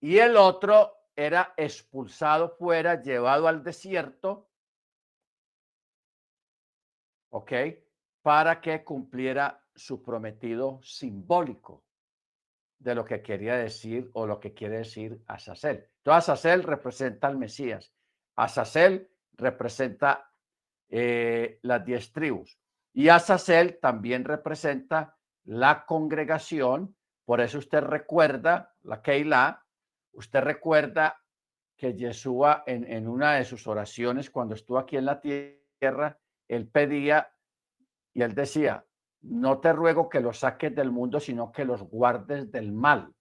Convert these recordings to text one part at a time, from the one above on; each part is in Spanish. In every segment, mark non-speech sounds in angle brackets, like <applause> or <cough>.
y el otro era expulsado fuera, llevado al desierto, ¿ok? Para que cumpliera su prometido simbólico de lo que quería decir o lo que quiere decir Azazel. Entonces, Azazel representa al Mesías. Azazel representa eh, las diez tribus. Y Azazel también representa la congregación. Por eso usted recuerda, la Keilah, usted recuerda que Yeshua en, en una de sus oraciones, cuando estuvo aquí en la tierra, él pedía y él decía, no te ruego que los saques del mundo, sino que los guardes del mal.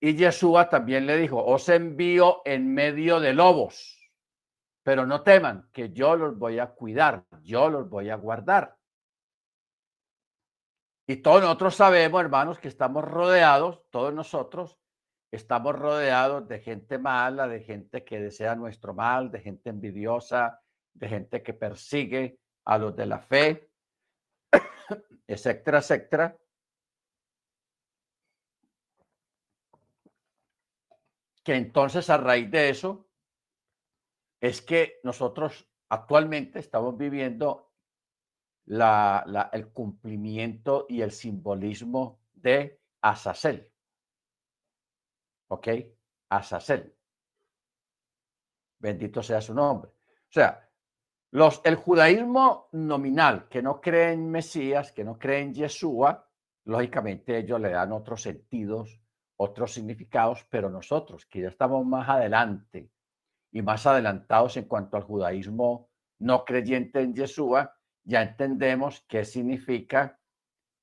Y Yeshua también le dijo, os envío en medio de lobos, pero no teman, que yo los voy a cuidar, yo los voy a guardar. Y todos nosotros sabemos, hermanos, que estamos rodeados, todos nosotros estamos rodeados de gente mala, de gente que desea nuestro mal, de gente envidiosa, de gente que persigue a los de la fe, <coughs> etcétera, etcétera. Que entonces a raíz de eso es que nosotros actualmente estamos viviendo la, el cumplimiento y el simbolismo de Azazel. ¿Ok? Azazel. Bendito sea su nombre. O sea, los, el judaísmo nominal, que no cree en Mesías, que no cree en Yeshua, lógicamente ellos le dan otros sentidos, otros significados, pero nosotros, que ya estamos más adelante y más adelantados en cuanto al judaísmo no creyente en Yeshua, ya entendemos qué significa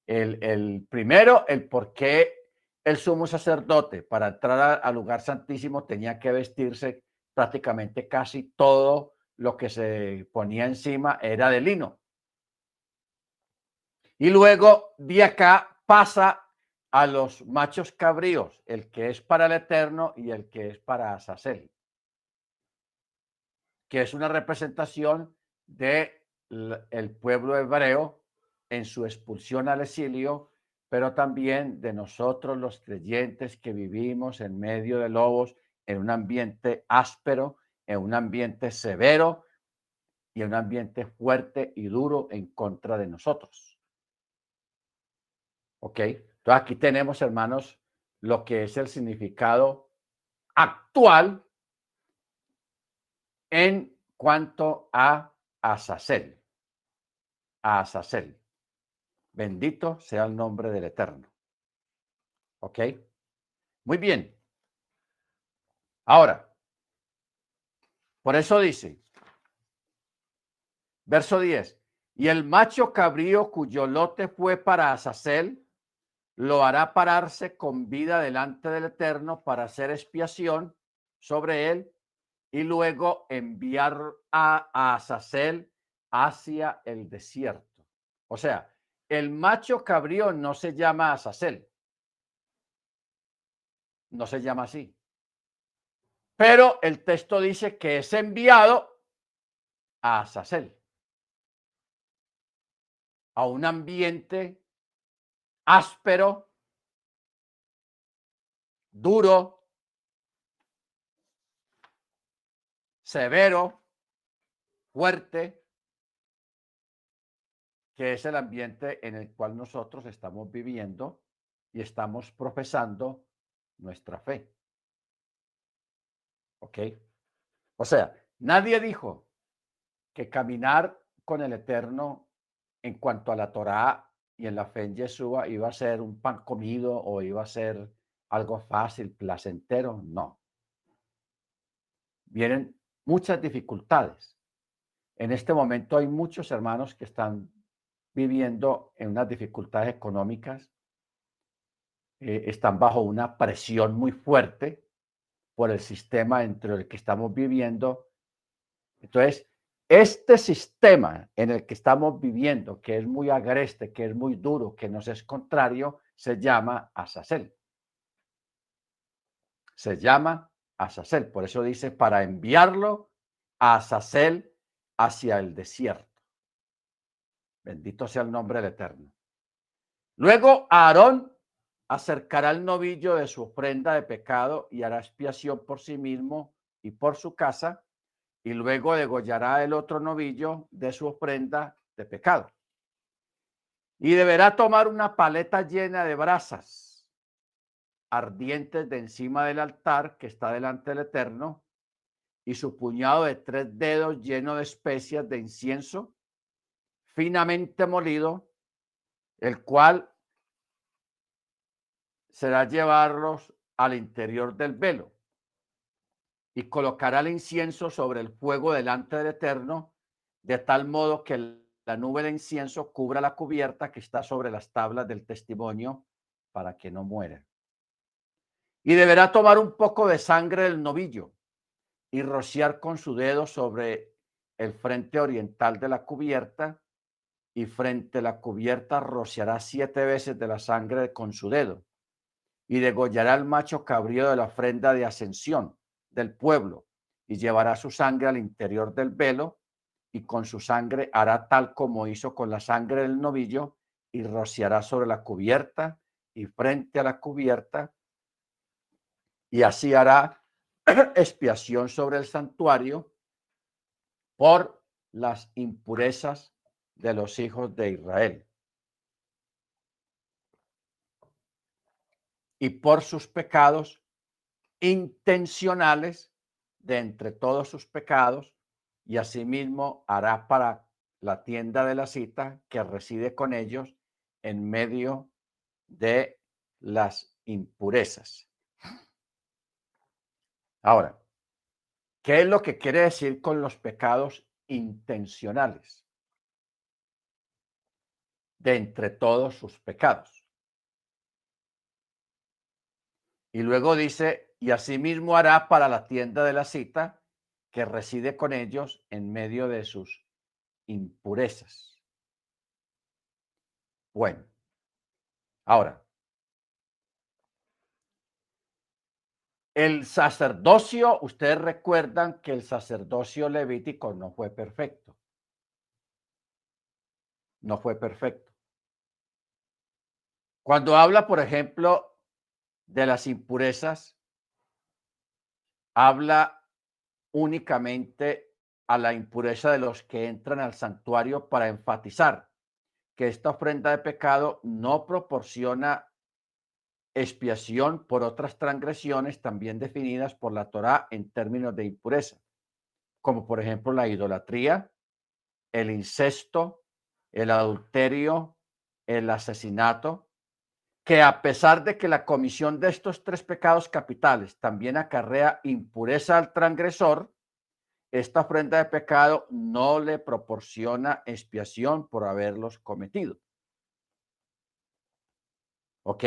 el, el primero, el por qué el sumo sacerdote para entrar al lugar santísimo tenía que vestirse prácticamente casi todo lo que se ponía encima era de lino. Y luego de acá pasa a los machos cabríos, el que es para el Eterno y el que es para Azazel, que es una representación de el pueblo hebreo en su expulsión al exilio, pero también de nosotros los creyentes que vivimos en medio de lobos en un ambiente áspero en un ambiente severo y en un ambiente fuerte y duro en contra de nosotros. ¿Ok? Entonces aquí tenemos, hermanos, lo que es el significado actual en cuanto a Azazel. A Azazel. Bendito sea el nombre del Eterno. ¿Ok? Muy bien. Ahora, por eso dice, verso 10, y el macho cabrío cuyo lote fue para Azazel, lo hará pararse con vida delante del Eterno para hacer expiación sobre él y luego enviar a, a Azazel hacia el desierto. O sea, el macho cabrío no se llama Azazel. No se llama así. Pero el texto dice que es enviado a Azazel, a un ambiente áspero, duro, severo, fuerte, que es el ambiente en el cual nosotros estamos viviendo y estamos profesando nuestra fe. ¿Ok? O sea, nadie dijo que caminar con el Eterno en cuanto a la Torá y en la fe en Yeshua iba a ser un pan comido o iba a ser algo fácil, placentero. No. Vienen muchas dificultades. En este momento hay muchos hermanos que están viviendo en unas dificultades económicas, eh, están bajo una presión muy fuerte por el sistema entre el que estamos viviendo. Entonces, este sistema en el que estamos viviendo, que es muy agreste, que es muy duro, que nos es contrario, se llama Azazel. Se llama Azazel. Por eso dice, para enviarlo a Azazel hacia el desierto. Bendito sea el nombre del Eterno. Luego Aarón acercará el novillo de su ofrenda de pecado y hará expiación por sí mismo y por su casa, y luego degollará el otro novillo de su ofrenda de pecado. Y deberá tomar una paleta llena de brasas ardientes de encima del altar que está delante del Eterno, y su puñado de tres dedos lleno de especias de incienso, finamente molido, el cual será llevarlos al interior del velo y colocará el incienso sobre el fuego delante del Eterno, de tal modo que la nube de incienso cubra la cubierta que está sobre las tablas del testimonio para que no muera. Y deberá tomar un poco de sangre del novillo y rociar con su dedo sobre el frente oriental de la cubierta y frente a la cubierta rociará siete veces de la sangre con su dedo y degollará al macho cabrío de la ofrenda de ascensión del pueblo y llevará su sangre al interior del velo y con su sangre hará tal como hizo con la sangre del novillo y rociará sobre la cubierta y frente a la cubierta y así hará <clears throat> expiación sobre el santuario por las impurezas de los hijos de Israel. y por sus pecados intencionales de entre todos sus pecados, y asimismo hará para la tienda de la cita que reside con ellos en medio de las impurezas. Ahora, ¿qué es lo que quiere decir con los pecados intencionales? De entre todos sus pecados. Y luego dice, y asimismo hará para la tienda de la cita que reside con ellos en medio de sus impurezas. Bueno, ahora, el sacerdocio, ustedes recuerdan que el sacerdocio levítico no fue perfecto. No fue perfecto. Cuando habla, por ejemplo, de las impurezas habla únicamente a la impureza de los que entran al santuario para enfatizar que esta ofrenda de pecado no proporciona expiación por otras transgresiones también definidas por la Torá en términos de impureza, como por ejemplo la idolatría, el incesto, el adulterio, el asesinato, que a pesar de que la comisión de estos tres pecados capitales también acarrea impureza al transgresor, esta ofrenda de pecado no le proporciona expiación por haberlos cometido. ¿Ok?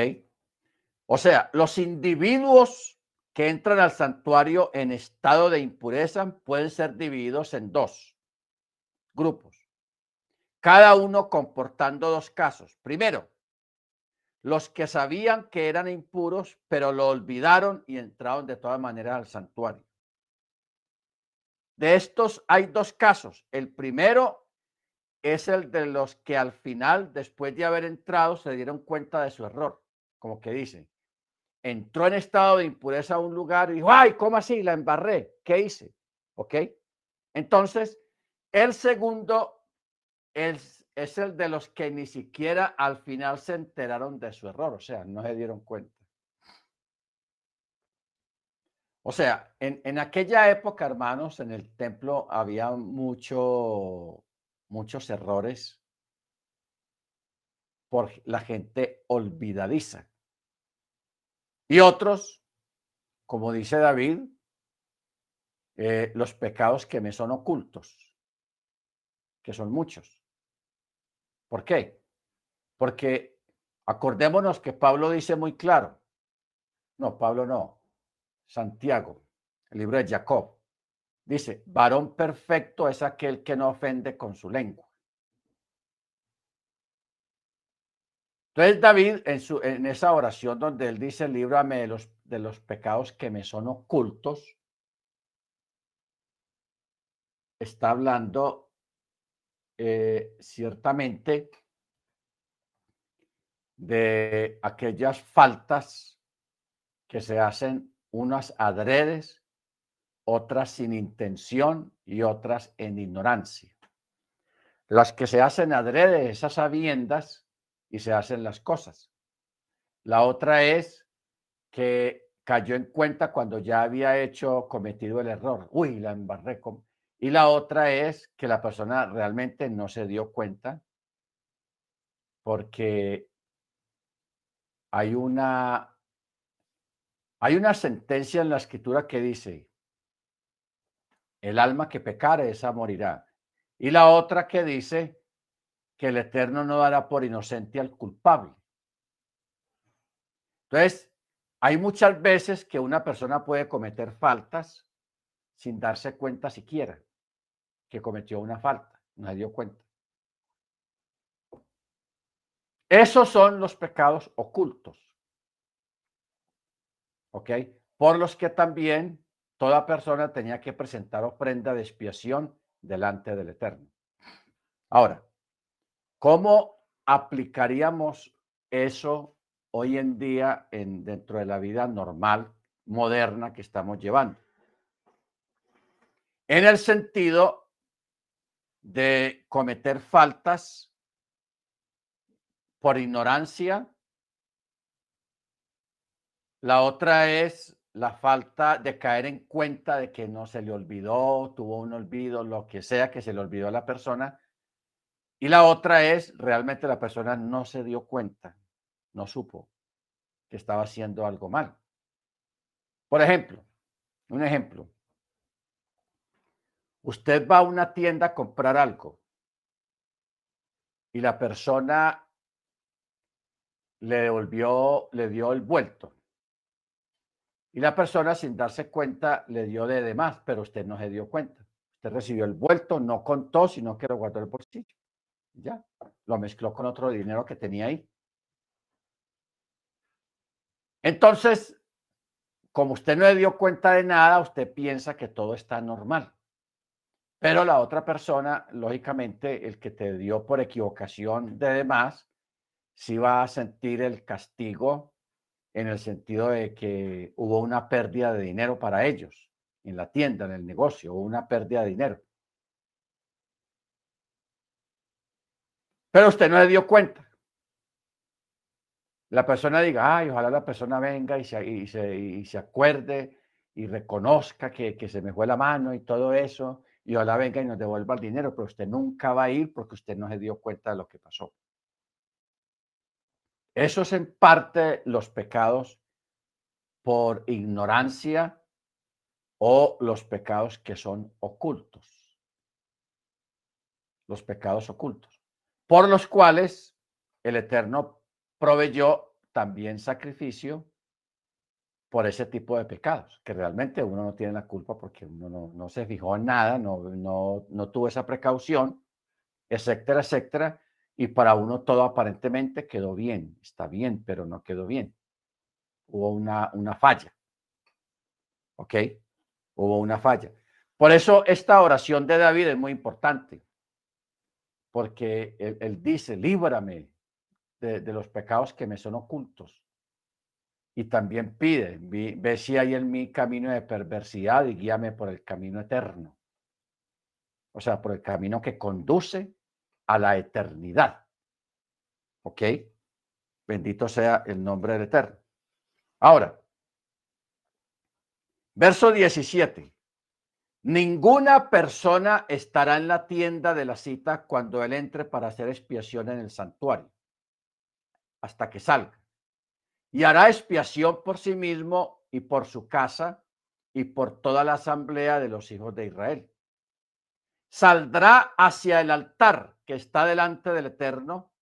O sea, los individuos que entran al santuario en estado de impureza pueden ser divididos en dos grupos, cada uno comportando dos casos. Primero, los que sabían que eran impuros, pero lo olvidaron y entraron de todas maneras al santuario. De estos hay dos casos. El primero es el de los que al final, después de haber entrado, se dieron cuenta de su error. Como que dice, entró en estado de impureza a un lugar y dijo, ay, ¿cómo así? La embarré. ¿Qué hice? ¿Ok? Entonces, el segundo es es el de los que ni siquiera al final se enteraron de su error, o sea, no se dieron cuenta. O sea, en, aquella época, hermanos, en el templo había mucho, muchos errores por la gente olvidadiza. Y otros, como dice David, eh, los pecados que me son ocultos, que son muchos. ¿Por qué? Porque acordémonos que Pablo dice muy claro, no, Pablo no, Santiago, el libro de Jacob, dice, varón perfecto es aquel que no ofende con su lengua. Entonces David, en, su, en esa oración donde él dice, líbrame de los, de los pecados que me son ocultos, está hablando eh, ciertamente de aquellas faltas que se hacen unas adredes, otras sin intención y otras en ignorancia. Las que se hacen adrede, esas sabiendas, y se hacen las cosas. La otra es que cayó en cuenta cuando ya había hecho, cometido el error. Uy, la embarré. Con... Y la otra es que la persona realmente no se dio cuenta porque hay una, hay una sentencia en la escritura que dice, el alma que pecare, esa morirá. Y la otra que dice que el Eterno no dará por inocente al culpable. Entonces, hay muchas veces que una persona puede cometer faltas sin darse cuenta siquiera que cometió una falta, no se dio cuenta. Esos son los pecados ocultos. ¿Ok? Por los que también toda persona tenía que presentar ofrenda de expiación delante del Eterno. Ahora, ¿cómo aplicaríamos eso hoy en día en, dentro de la vida normal, moderna que estamos llevando? En el sentido de cometer faltas por ignorancia. La otra es la falta de caer en cuenta de que no se le olvidó, tuvo un olvido, lo que sea que se le olvidó a la persona. Y la otra es realmente la persona no se dio cuenta, no supo que estaba haciendo algo mal. Por ejemplo, un ejemplo. Usted va a una tienda a comprar algo y la persona le devolvió, le dio el vuelto y la persona, sin darse cuenta, le dio de demás, pero usted no se dio cuenta. Usted recibió el vuelto, no contó, sino que lo guardó en el bolsillo. Ya, lo mezcló con otro dinero que tenía ahí. Entonces, como usted no le dio cuenta de nada, usted piensa que todo está normal. Pero la otra persona, lógicamente, el que te dio por equivocación de demás, sí va a sentir el castigo en el sentido de que hubo una pérdida de dinero para ellos en la tienda, en el negocio, hubo una pérdida de dinero. Pero usted no le dio cuenta. La persona diga, ay, ojalá la persona venga y se, acuerde y reconozca que, que, se me fue la mano y todo eso, y ojalá venga y nos devuelva el dinero, pero usted nunca va a ir porque usted no se dio cuenta de lo que pasó. Eso es en parte los pecados por ignorancia o los pecados que son ocultos. Los pecados ocultos, por los cuales el Eterno proveyó también sacrificio por ese tipo de pecados, que realmente uno no tiene la culpa porque uno no, se fijó en nada, no, no, no tuvo esa precaución, etcétera, etcétera, y para uno todo aparentemente quedó bien, está bien, pero no quedó bien. Hubo una, una falla. ¿Ok? Hubo una falla. Por eso esta oración de David es muy importante, porque él, dice, líbrame de, de, los pecados que me son ocultos. Y también pide, ve si hay en mí camino de perversidad y guíame por el camino eterno. O sea, por el camino que conduce a la eternidad. ¿Ok? Bendito sea el nombre del Eterno. Ahora, verso 17. Ninguna persona estará en la tienda de la cita cuando él entre para hacer expiación en el santuario, hasta que salga. Y hará expiación por sí mismo y por su casa y por toda la asamblea de los hijos de Israel saldrá hacia el altar que está delante del Eterno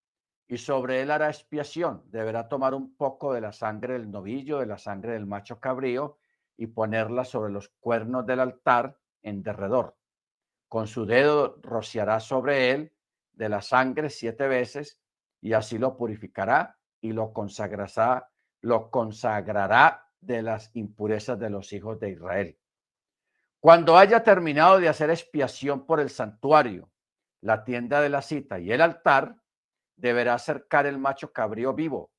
y sobre él hará expiación. Deberá tomar un poco de la sangre del novillo, de la sangre del macho cabrío y ponerla sobre los cuernos del altar en derredor. Con su dedo rociará sobre él de la sangre siete veces y así lo purificará y lo consagrará, lo consagrará de las impurezas de los hijos de Israel. Cuando haya terminado de hacer expiación por el santuario, la tienda de la cita y el altar, deberá acercar el macho cabrío vivo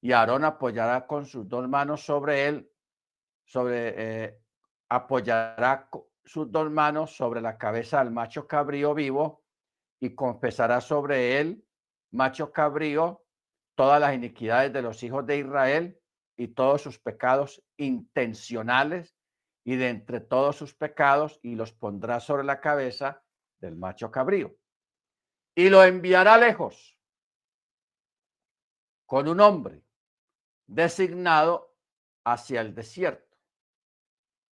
y Aarón apoyará con sus dos manos sobre él, sobre, eh, apoyará sus dos manos sobre la cabeza del macho cabrío vivo y confesará sobre él, macho cabrío, todas las iniquidades de los hijos de Israel y todos sus pecados intencionales y de entre todos sus pecados y los pondrá sobre la cabeza del macho cabrío. Y lo enviará lejos con un hombre designado hacia el desierto.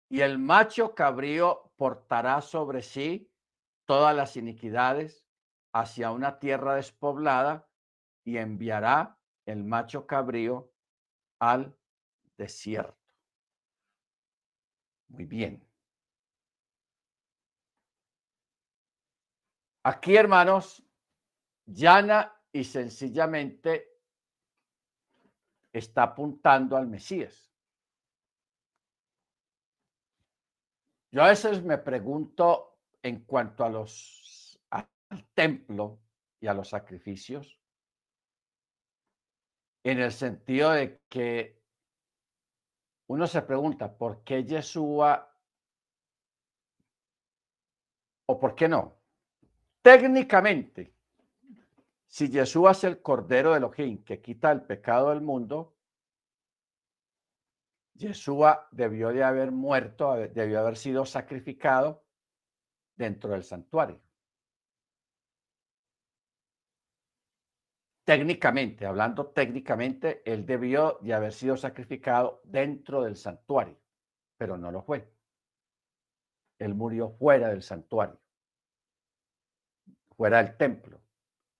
Y el macho cabrío portará sobre sí todas las iniquidades hacia una tierra despoblada y enviará el macho cabrío al desierto. Muy bien. Aquí, hermanos, llana y sencillamente está apuntando al Mesías. Yo a veces me pregunto en cuanto a los al templo y a los sacrificios, en el sentido de que uno se pregunta por qué Yeshua o por qué no. Técnicamente, si Jesús es el Cordero de Elohim que quita el pecado del mundo, Yeshua debió de haber muerto, debió haber sido sacrificado dentro del santuario. Técnicamente, hablando técnicamente, él debió de haber sido sacrificado dentro del santuario, pero no lo fue. Él murió fuera del santuario, fuera del templo.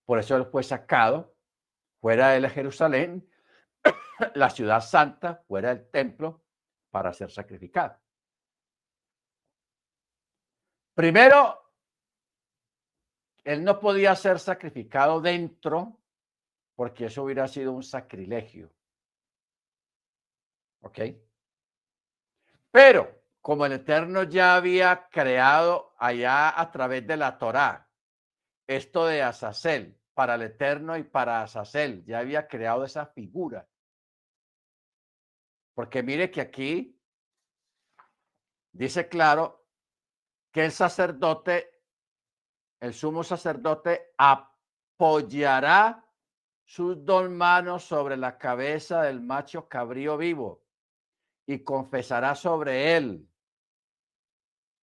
Por eso él fue sacado fuera de Jerusalén, <coughs> la ciudad santa, fuera del templo, para ser sacrificado. Primero, él no podía ser sacrificado dentro porque eso hubiera sido un sacrilegio. ¿Ok? Pero como el Eterno ya había creado allá a través de la Torá esto de Azazel, para el Eterno y para Azazel. Ya había creado esa figura. Porque mire que aquí dice claro que el sacerdote, el sumo sacerdote, apoyará sus dos manos sobre la cabeza del macho cabrío vivo y confesará sobre él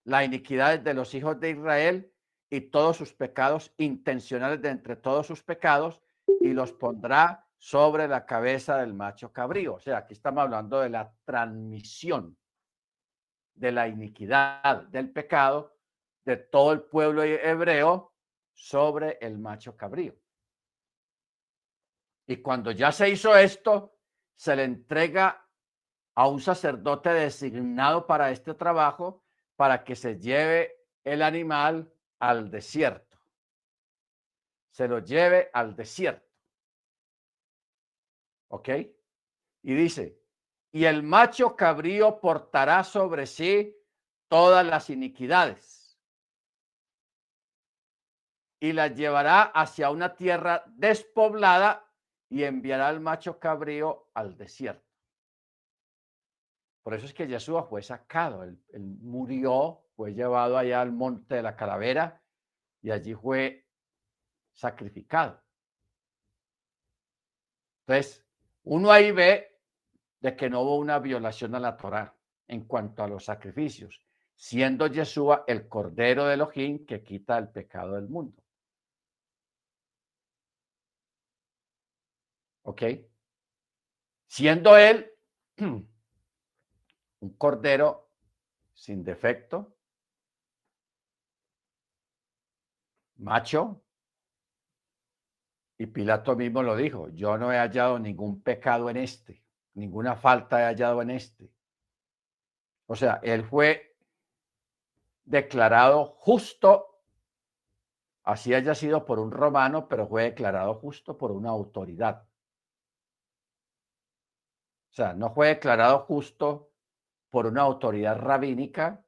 la iniquidad de los hijos de Israel y todos sus pecados intencionales de entre todos sus pecados y los pondrá sobre la cabeza del macho cabrío. O sea, aquí estamos hablando de la transmisión de la iniquidad, del pecado de todo el pueblo hebreo sobre el macho cabrío. Y cuando ya se hizo esto, se le entrega a un sacerdote designado para este trabajo para que se lleve el animal al desierto. Se lo lleve al desierto. ¿Ok? Y dice, y el macho cabrío portará sobre sí todas las iniquidades y las llevará hacia una tierra despoblada y enviará al macho cabrío al desierto. Por eso es que Jesús fue sacado, él murió fue llevado allá al monte de la calavera y allí fue sacrificado. Entonces, uno ahí ve de que no hubo una violación a la Torá en cuanto a los sacrificios, siendo Yeshua el Cordero de Elohim que quita el pecado del mundo. ¿Ok? Siendo él <clears throat> un Cordero sin defecto, macho. Y Pilato mismo lo dijo, yo no he hallado ningún pecado en este, ninguna falta he hallado en este. O sea, él fue declarado justo, así haya sido por un romano, pero fue declarado justo por una autoridad. O sea, no fue declarado justo por una autoridad rabínica,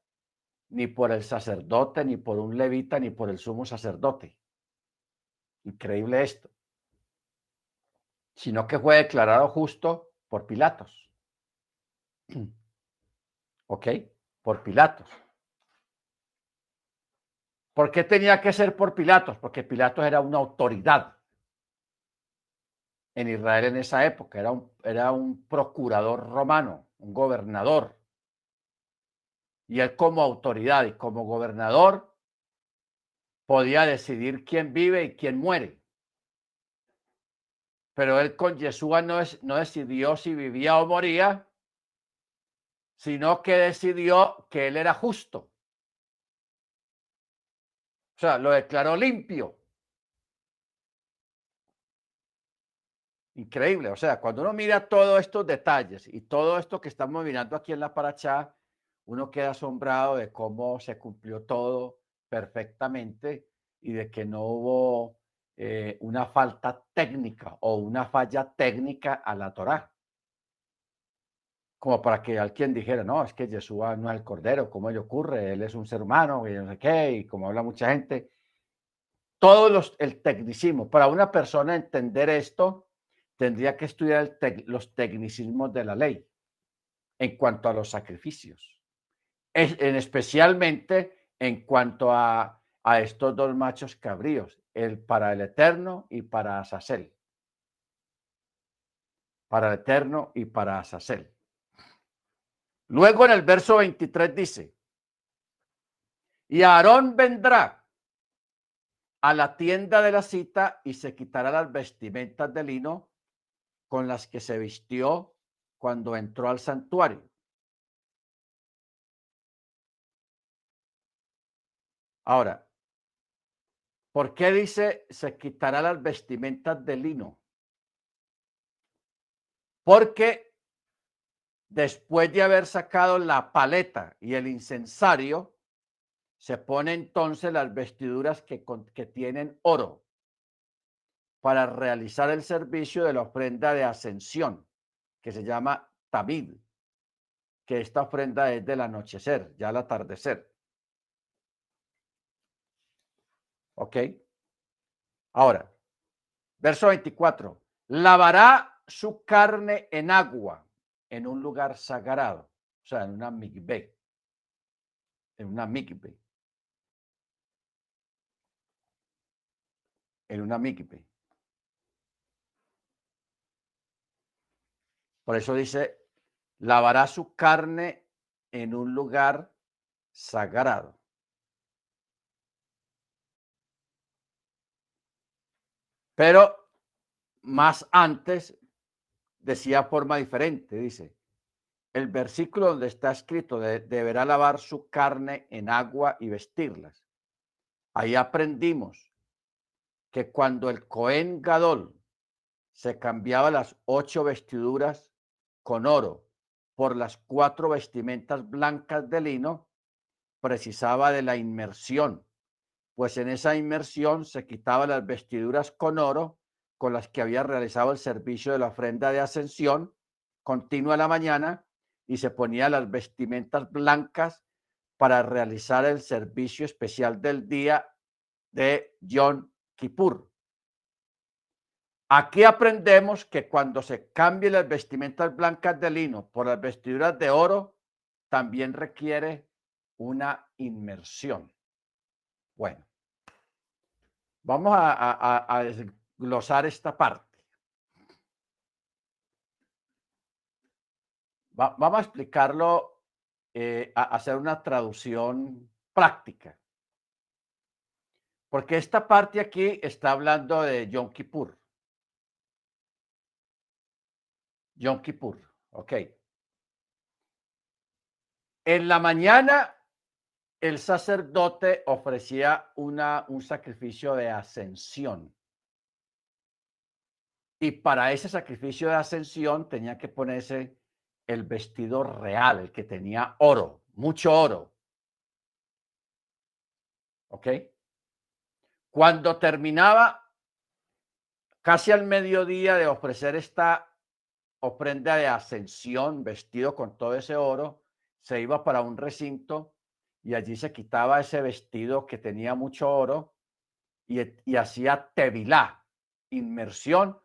ni por el sacerdote, ni por un levita, ni por el sumo sacerdote. Increíble esto. sino que fue declarado justo por Pilatos. <clears throat> ¿Ok? Por Pilatos. ¿Por qué tenía que ser por Pilatos? Porque Pilatos era una autoridad en Israel en esa época, era un, era un procurador romano, un gobernador. Y él como autoridad y como gobernador podía decidir quién vive y quién muere. Pero él con Yeshua no, es, no decidió si vivía o moría, sino que decidió que él era justo. O sea, lo declaró limpio. Increíble. O sea, cuando uno mira todos estos detalles y todo esto que estamos mirando aquí en la paracha, uno queda asombrado de cómo se cumplió todo perfectamente y de que no hubo eh, una falta técnica o una falla técnica a la Torá. Como para que alguien dijera, no, es que Yeshua no es el Cordero, ¿cómo le ocurre? Él es un ser humano y no sé qué, y como habla mucha gente. Todo los, el tecnicismo, para una persona entender esto, tendría que estudiar los tecnicismos de la ley en cuanto a los sacrificios, en, especialmente en cuanto a, a estos dos machos cabríos, el para el Eterno y para Azazel. Para el Eterno y para Azazel. Luego en el verso 23 dice, y Aarón vendrá a la tienda de la cita y se quitará las vestimentas de lino con las que se vistió cuando entró al santuario. Ahora, ¿Por qué dice se quitará las vestimentas de lino? Porque después de haber sacado la paleta y el incensario, se pone entonces las vestiduras que, que tienen oro para realizar el servicio de la ofrenda de ascensión, que se llama tabid, que esta ofrenda es del anochecer, ya al atardecer. ¿Ok? Ahora, verso 24. Lavará su carne en agua en un lugar sagrado, o sea, en una migbe. En una migbe. En una migbe. Por eso dice, lavará su carne en un lugar sagrado. Pero más antes decía forma diferente, dice, el versículo donde está escrito, deberá lavar su carne en agua y vestirlas. Ahí aprendimos que cuando el Cohen Gadol se cambiaba las ocho vestiduras con oro por las cuatro vestimentas blancas de lino, precisaba de la inmersión pues en esa inmersión se quitaba las vestiduras con oro con las que había realizado el servicio de la ofrenda de ascensión continua a la mañana y se ponía las vestimentas blancas para realizar el servicio especial del día de Yom Kippur. Aquí aprendemos que cuando se cambien las vestimentas blancas de lino por las vestiduras de oro, también requiere una inmersión. Bueno, vamos a, desglosar esta parte. vamos a explicarlo, eh, a hacer una traducción práctica. Porque esta parte aquí está hablando de Yom Kippur. Yom Kippur, ok. En la mañana el sacerdote ofrecía una, un sacrificio de ascensión. Y para ese sacrificio de ascensión tenía que ponerse el vestido real, el que tenía oro, mucho oro. ¿Ok? Cuando terminaba casi al mediodía de ofrecer esta ofrenda de ascensión, vestido con todo ese oro, se iba para un recinto y allí se quitaba ese vestido que tenía mucho oro y, hacía tevilá, inmersión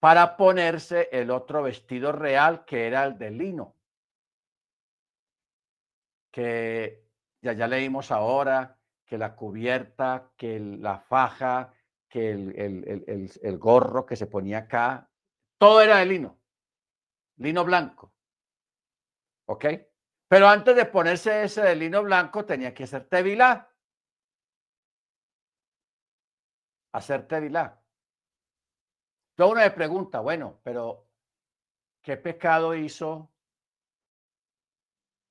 para ponerse el otro vestido real que era el de lino, que ya, ya leímos ahora que la cubierta, que la faja, que el, el gorro que se ponía acá, todo era de lino, lino blanco. ¿Ok? Pero antes de ponerse ese de lino blanco tenía que hacer tevilá. Hacer tevilá. Todo uno me pregunta, bueno, pero ¿qué pecado hizo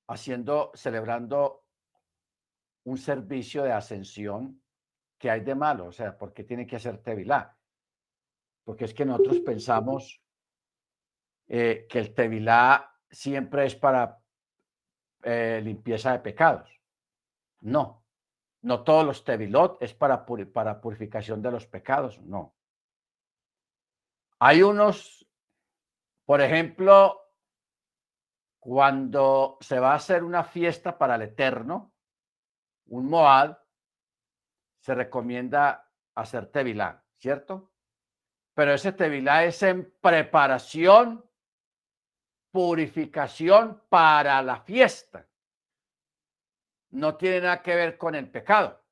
haciendo, celebrando un servicio de ascensión? ¿Qué hay de malo? O sea, ¿por qué tiene que hacer tevilá? Porque es que nosotros pensamos eh, que el tevilá siempre es para eh, limpieza de pecados. No, no todos los tevilot es para, para purificación de los pecados, no. Hay unos, por ejemplo, cuando se va a hacer una fiesta para el Eterno, un Moad, se recomienda hacer tevilá, ¿cierto? Pero ese tevilá es en preparación purificación para la fiesta. No tiene nada que ver con el pecado,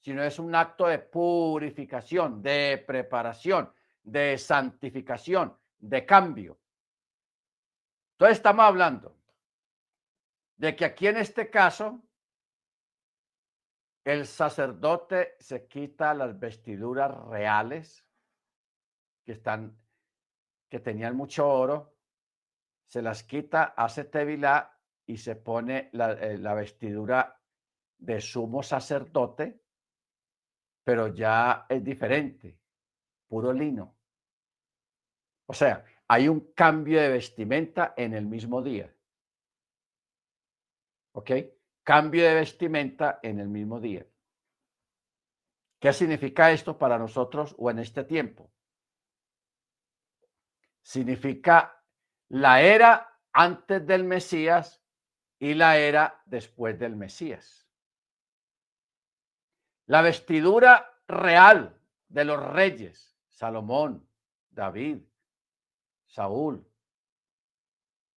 sino es un acto de purificación, de preparación, de santificación, de cambio. Entonces estamos hablando de que aquí en este caso el sacerdote se quita las vestiduras reales que están que tenían mucho oro se las quita, hace tevilá y se pone eh, la, vestidura de sumo sacerdote, pero ya es diferente, puro lino. O sea, hay un cambio de vestimenta en el mismo día. ¿Ok? Cambio de vestimenta en el mismo día. ¿Qué significa esto para nosotros o en este tiempo? Significa la era antes del Mesías y la era después del Mesías. La vestidura real de los reyes, Salomón, David, Saúl,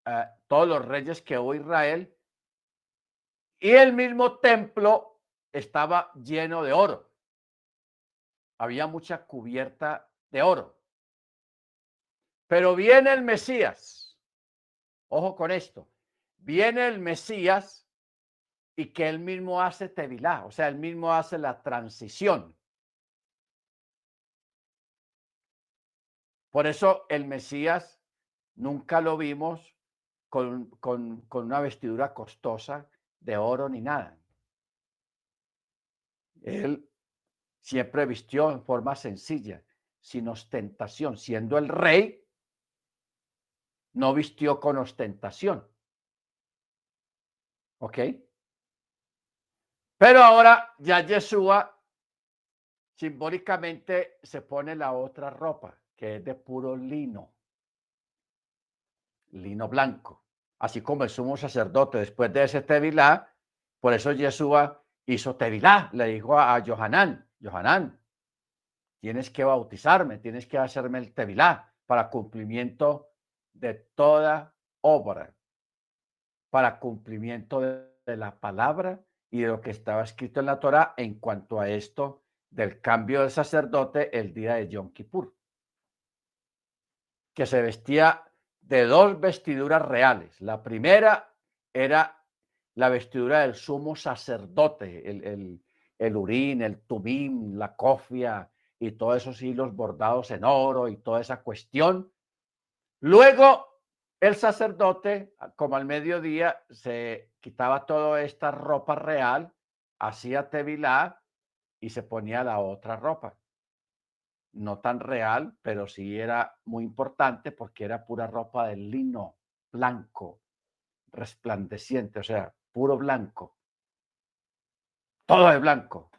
eh, todos los reyes que hubo Israel, y el mismo templo estaba lleno de oro. Había mucha cubierta de oro. Pero viene el Mesías Ojo con esto. Viene el Mesías y que él mismo hace Tevilá, o sea, él mismo hace la transición. Por eso el Mesías nunca lo vimos con, con, con una vestidura costosa de oro ni nada. Él siempre vistió en forma sencilla, sin ostentación, siendo el rey no vistió con ostentación. ¿Ok? Pero ahora ya Yeshua simbólicamente se pone la otra ropa, que es de puro lino, lino blanco. Así como el sumo sacerdote después de ese tevilá, por eso Yeshua hizo tevilá, le dijo a Johanán, Johanán, tienes que bautizarme, tienes que hacerme el tevilá para cumplimiento de toda obra para cumplimiento de, la palabra y de lo que estaba escrito en la Torah en cuanto a esto del cambio del sacerdote el día de Yom Kippur, que se vestía de dos vestiduras reales. La primera era la vestidura del sumo sacerdote, el, el, el urín, el tumim, la cofia y todos esos hilos bordados en oro y toda esa cuestión Luego, el sacerdote, como al mediodía, se quitaba toda esta ropa real, hacía tevilá y se ponía la otra ropa. No tan real, pero sí era muy importante porque era pura ropa de lino blanco, resplandeciente, o sea, puro blanco. Todo de blanco.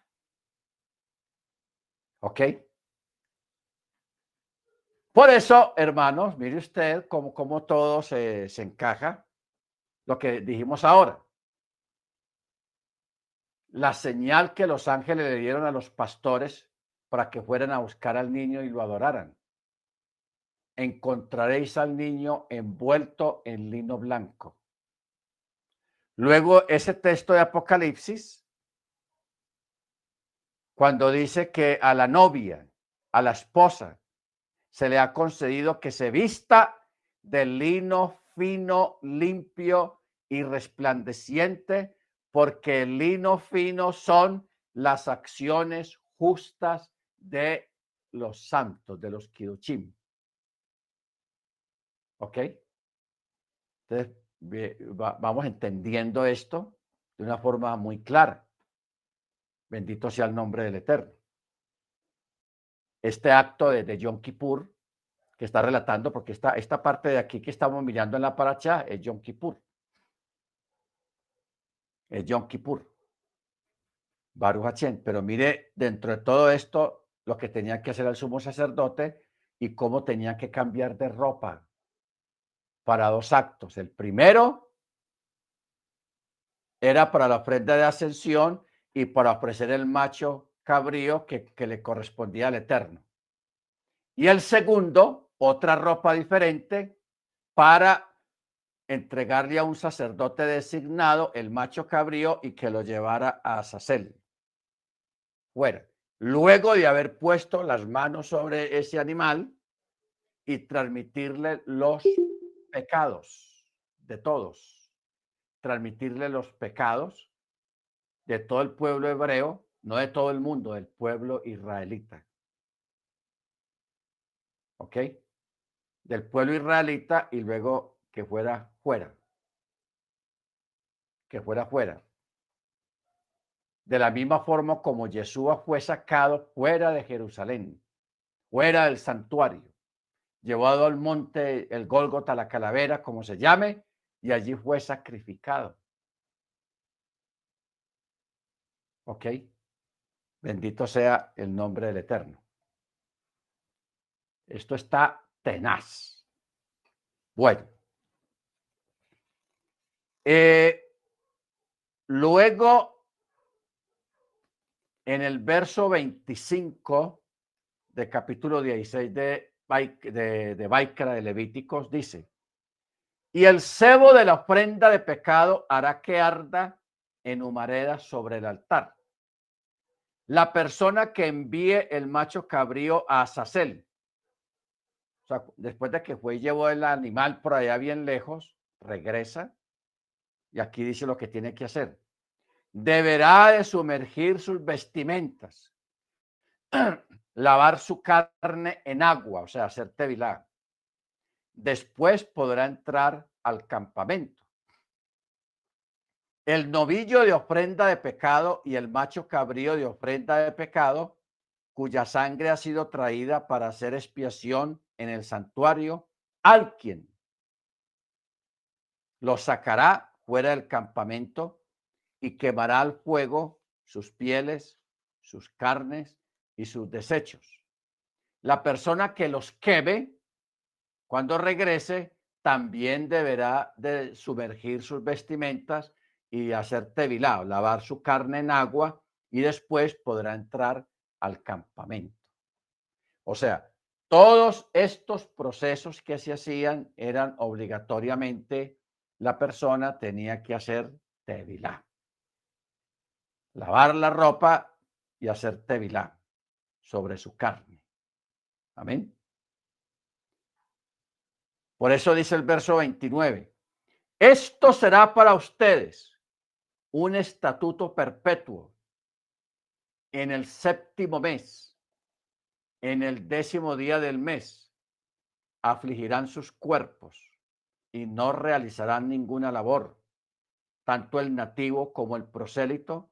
¿Ok? Por eso, hermanos, mire usted cómo, cómo todo se, se encaja, lo que dijimos ahora. La señal que los ángeles le dieron a los pastores para que fueran a buscar al niño y lo adoraran. encontraréis al niño envuelto en lino blanco. Luego, ese texto de Apocalipsis, cuando dice que a la novia, a la esposa, se le ha concedido que se vista de lino fino, limpio y resplandeciente, porque el lino fino son las acciones justas de los santos, de los kiruchim. ¿Ok? Entonces, vamos entendiendo esto de una forma muy clara. Bendito sea el nombre del Eterno. Este acto de, de Yom Kippur que está relatando, porque esta, esta parte de aquí que estamos mirando en la paracha es Yom Kippur. Es Yom Kippur. Baruch Pero mire, dentro de todo esto, lo que tenía que hacer el sumo sacerdote y cómo tenía que cambiar de ropa para dos actos. El primero era para la ofrenda de ascensión y para ofrecer el macho cabrío que, le correspondía al Eterno. Y el segundo, otra ropa diferente para entregarle a un sacerdote designado el macho cabrío y que lo llevara a Azazel fuera. Luego de haber puesto las manos sobre ese animal y transmitirle los pecados de todos, transmitirle los pecados de todo el pueblo hebreo, no de todo el mundo, del pueblo israelita. ¿Ok? Del pueblo israelita y luego que fuera fuera. Que fuera fuera de la misma forma como Yeshua fue sacado fuera de Jerusalén, fuera del santuario, llevado al monte, el Gólgota, la calavera, como se llame, y allí fue sacrificado. ¿Ok? Bendito sea el nombre del Eterno. Esto está tenaz. Bueno. Eh, luego en el verso 25 del capítulo 16 de, de, de Baikra de Levíticos dice, y el cebo de la ofrenda de pecado hará que arda en humareda sobre el altar. La persona que envíe el macho cabrío a Azazel, o sea, después de que fue y llevó el animal por allá bien lejos, regresa y aquí dice lo que tiene que hacer deberá de sumergir sus vestimentas, <clears throat> lavar su carne en agua, o sea, hacer tevilá. Después podrá entrar al campamento. El novillo de ofrenda de pecado y el macho cabrío de ofrenda de pecado, cuya sangre ha sido traída para hacer expiación en el santuario, alguien lo sacará fuera del campamento y quemará al fuego sus pieles, sus carnes y sus desechos. La persona que los queme, cuando regrese, también deberá de sumergir sus vestimentas y hacer tevilá, lavar su carne en agua y después podrá entrar al campamento. O sea, todos estos procesos que se hacían eran obligatoriamente la persona tenía que hacer tevilá lavar la ropa y hacer tevilá sobre su carne. Amén. Por eso dice el verso 29, esto será para ustedes un estatuto perpetuo en el séptimo mes, en el décimo día del mes, afligirán sus cuerpos y no realizarán ninguna labor, tanto el nativo como el prosélito,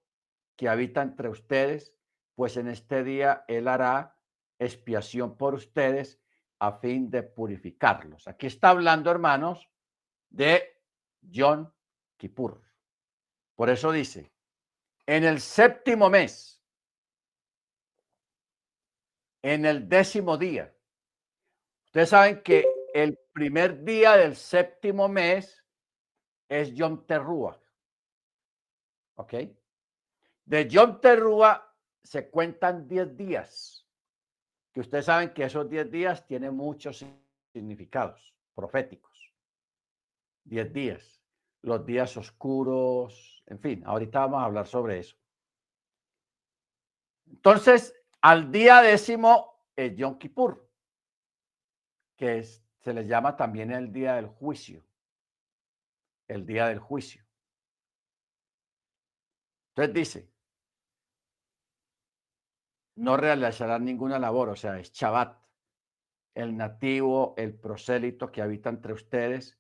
que habita entre ustedes, pues en este día Él hará expiación por ustedes a fin de purificarlos. Aquí está hablando, hermanos, de John Kippur. Por eso dice, en el séptimo mes, en el décimo día, ustedes saben que el primer día del séptimo mes es Yom Teruah. ¿Ok? De Yom Terúa se cuentan 10 días, que ustedes saben que esos 10 días tienen mucho significados proféticos. Diez días, los días oscuros, en fin, ahorita vamos a hablar sobre eso. Entonces, al día décimo es Yom Kippur, que se le llama también el día del juicio, el día del juicio. Entonces dice, no realizarán ninguna labor, o sea, es Shabbat, el nativo, el prosélito que habita entre ustedes,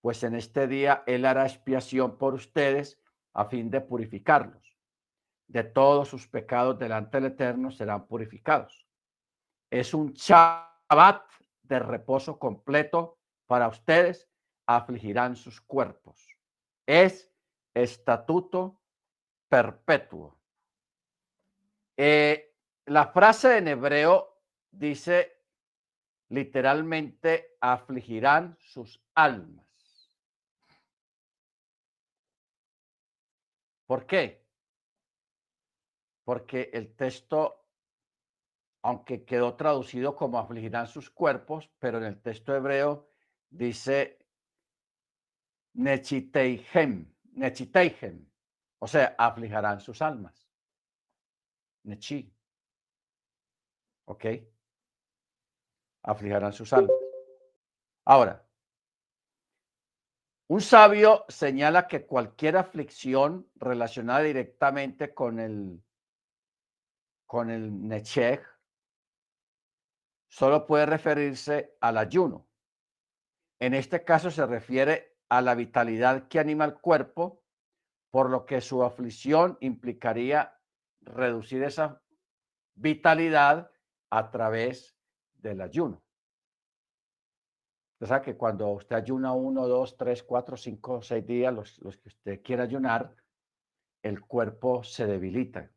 pues en este día él hará expiación por ustedes a fin de purificarlos. De todos sus pecados delante del Eterno serán purificados. Es un Shabbat de reposo completo para ustedes, afligirán sus cuerpos. Es estatuto perpetuo. Eh, la frase en hebreo dice literalmente afligirán sus almas. ¿Por qué? Porque el texto, aunque quedó traducido como afligirán sus cuerpos, pero en el texto hebreo dice nechiteihem, nechiteihem, o sea, aflijarán sus almas. Nechi. ¿Ok? Aflijarán sus almas. Ahora, un sabio señala que cualquier aflicción relacionada directamente con el, con el nechej solo puede referirse al ayuno. En este caso se refiere a la vitalidad que anima el cuerpo por lo que su aflicción implicaría reducir esa vitalidad a través del ayuno. O sea que cuando usted ayuna uno, dos, tres, cuatro, cinco, seis días, los, los que usted quiera ayunar, el cuerpo se debilita.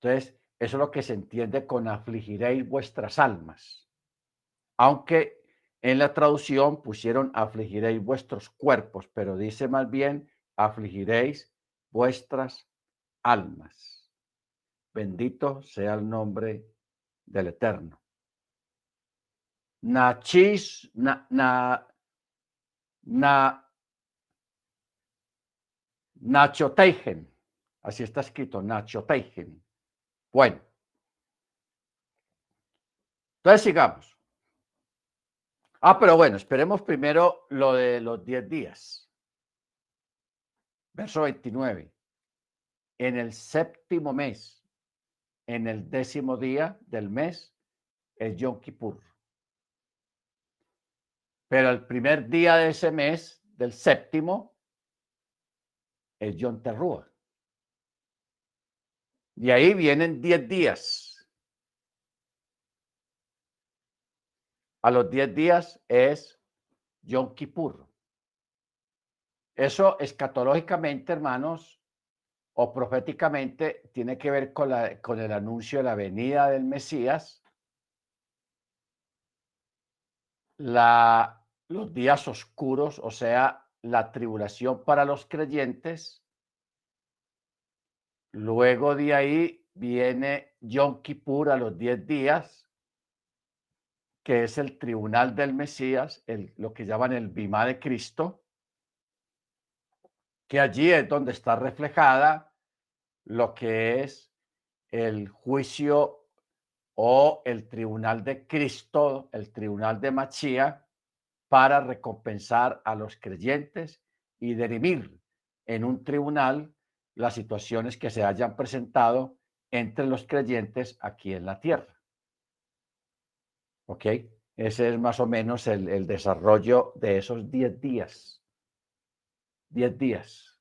Entonces, eso es lo que se entiende con afligiréis vuestras almas. Aunque en la traducción pusieron afligiréis vuestros cuerpos, pero dice más bien afligiréis vuestras almas. Bendito sea el nombre del Eterno. Nachis, na, na, na, Nachoteigen. Así está escrito, Nachoteigen. Bueno. Entonces sigamos. Ah, pero bueno, esperemos primero lo de los 10 días. Verso 29. En el séptimo mes, en el décimo día del mes, es Yom Kippur. Pero el primer día de ese mes, del séptimo, es Yom Terrúa. Y ahí vienen 10 días a los 10 días es Yom Kippur. Eso escatológicamente, hermanos, o proféticamente, tiene que ver con, la, con el anuncio de la venida del Mesías, la, los días oscuros, o sea, la tribulación para los creyentes. Luego de ahí viene Yom Kippur a los 10 días que es el tribunal del Mesías, el, lo que llaman el Bima de Cristo, que allí es donde está reflejada lo que es el juicio o el tribunal de Cristo, el tribunal de Machía, para recompensar a los creyentes y derimir en un tribunal las situaciones que se hayan presentado entre los creyentes aquí en la tierra. ¿Ok? Ese es más o menos el, desarrollo de esos 10 días. 10 días.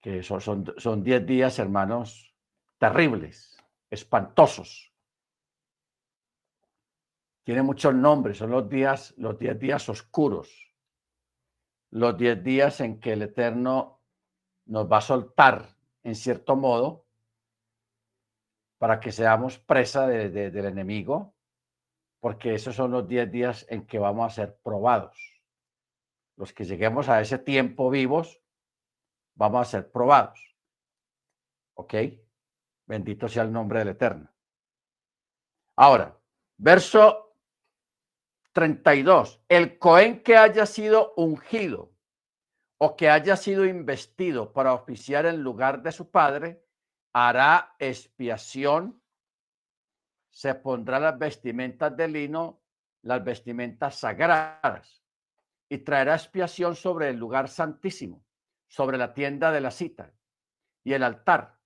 Que son 10 son, días, hermanos, terribles, espantosos. Tiene muchos nombres, son los días, los 10 días oscuros. Los 10 días en que el Eterno nos va a soltar, en cierto modo, para que seamos presa del enemigo, porque esos son los 10 días en que vamos a ser probados. Los que lleguemos a ese tiempo vivos, vamos a ser probados. ¿Ok? Bendito sea el nombre del Eterno. Ahora, verso 32. El Cohen que haya sido ungido o que haya sido investido para oficiar en lugar de su padre, hará expiación, se pondrá las vestimentas de lino, las vestimentas sagradas, y traerá expiación sobre el lugar santísimo, sobre la tienda de la cita y el altar.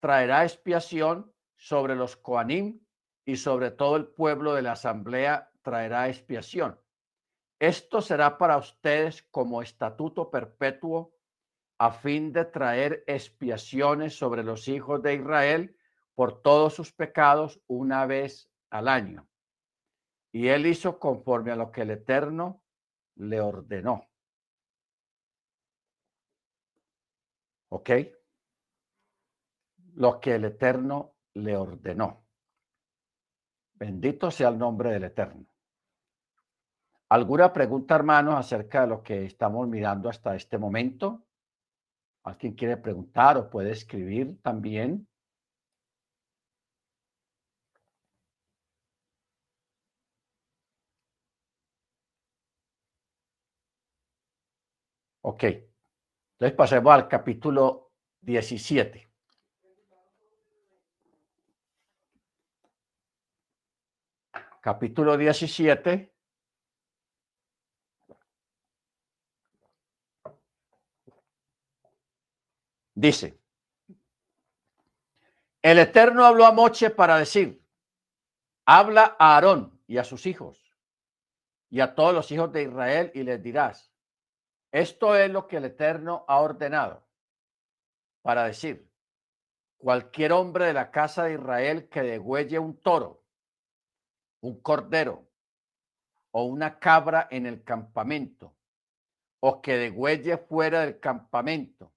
Traerá expiación sobre los coanim y sobre todo el pueblo de la asamblea traerá expiación. Esto será para ustedes como estatuto perpetuo a fin de traer expiaciones sobre los hijos de Israel por todos sus pecados una vez al año. Y él hizo conforme a lo que el Eterno le ordenó. ¿Ok? Lo que el Eterno le ordenó. Bendito sea el nombre del Eterno. ¿Alguna pregunta, hermanos, acerca de lo que estamos mirando hasta este momento? ¿Alguien quiere preguntar o puede escribir también? Ok. Entonces pasemos al capítulo 17. Capítulo 17. Dice, el Eterno habló a Moche para decir, habla a Aarón y a sus hijos y a todos los hijos de Israel y les dirás, esto es lo que el Eterno ha ordenado para decir, cualquier hombre de la casa de Israel que degüelle un toro, un cordero o una cabra en el campamento, o que degüelle fuera del campamento,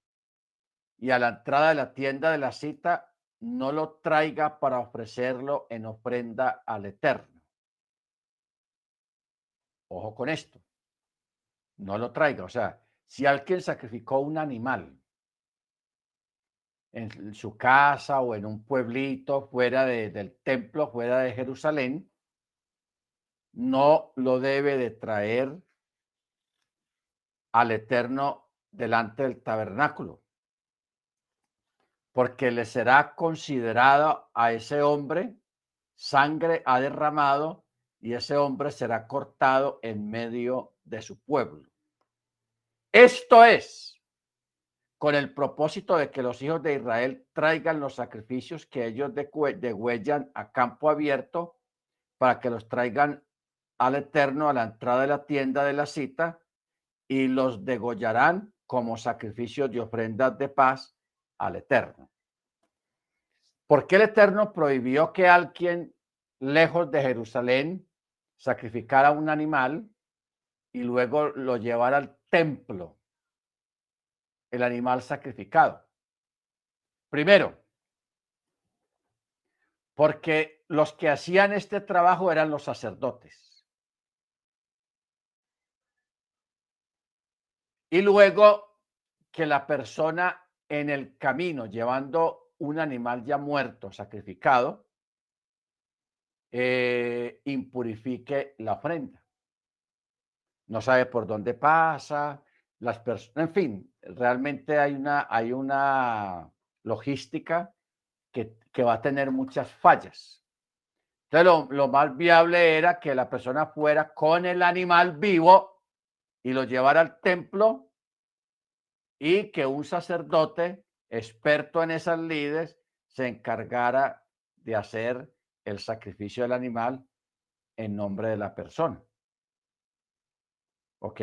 y a la entrada de la tienda de la cita no lo traiga para ofrecerlo en ofrenda al Eterno. Ojo con esto. No lo traiga. O sea, si alguien sacrificó un animal en su casa o en un pueblito fuera del templo, fuera de Jerusalén, no lo debe de traer al Eterno delante del tabernáculo porque le será considerado a ese hombre, sangre ha derramado y ese hombre será cortado en medio de su pueblo. Esto es con el propósito de que los hijos de Israel traigan los sacrificios que ellos degüellan a campo abierto para que los traigan al Eterno a la entrada de la tienda de la cita y los degollarán como sacrificios de ofrendas de paz al Eterno. ¿Por qué el Eterno prohibió que alguien lejos de Jerusalén sacrificara un animal y luego lo llevara al templo, el animal sacrificado? Primero, porque los que hacían este trabajo eran los sacerdotes. Y luego que la persona en el camino llevando un animal ya muerto, sacrificado, eh, impurifique la ofrenda. No sabe por dónde pasa, las personas, en fin, realmente hay una, hay una logística que, va a tener muchas fallas. Entonces, lo más viable era que la persona fuera con el animal vivo y lo llevara al templo y que un sacerdote experto en esas lides se encargara de hacer el sacrificio del animal en nombre de la persona. ¿Ok?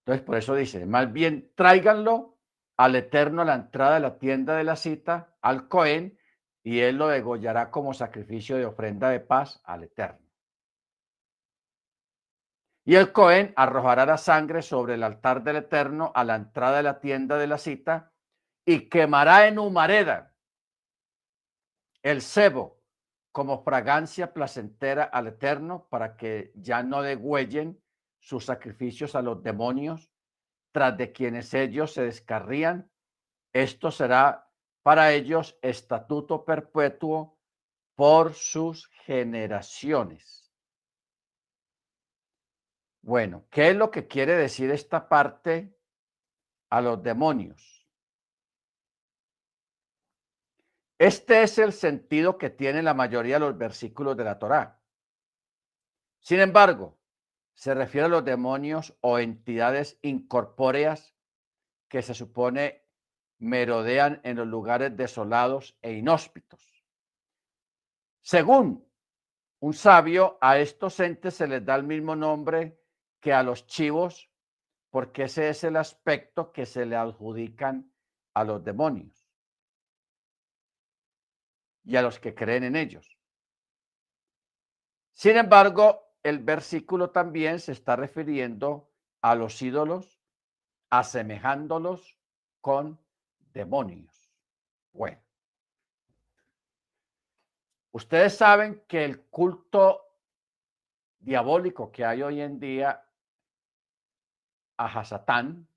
Entonces, por eso dice, más bien tráiganlo al Eterno a la entrada de la tienda de la cita, al Cohen, y él lo degollará como sacrificio de ofrenda de paz al Eterno. Y el Cohen arrojará la sangre sobre el altar del Eterno a la entrada de la tienda de la cita y quemará en humareda el cebo como fragancia placentera al Eterno para que ya no degüellen sus sacrificios a los demonios tras de quienes ellos se descarrían. Esto será para ellos estatuto perpetuo por sus generaciones. Bueno, ¿qué es lo que quiere decir esta parte a los demonios? Este es el sentido que tiene la mayoría de los versículos de la Torá. Sin embargo, se refiere a los demonios o entidades incorpóreas que se supone merodean en los lugares desolados e inhóspitos. Según un sabio, a estos entes se les da el mismo nombre que a los chivos, porque ese es el aspecto que se le adjudican a los demonios y a los que creen en ellos. Sin embargo, el versículo también se está refiriendo a los ídolos, asemejándolos con demonios. Bueno, ustedes saben que el culto diabólico que hay hoy en día a Hasatán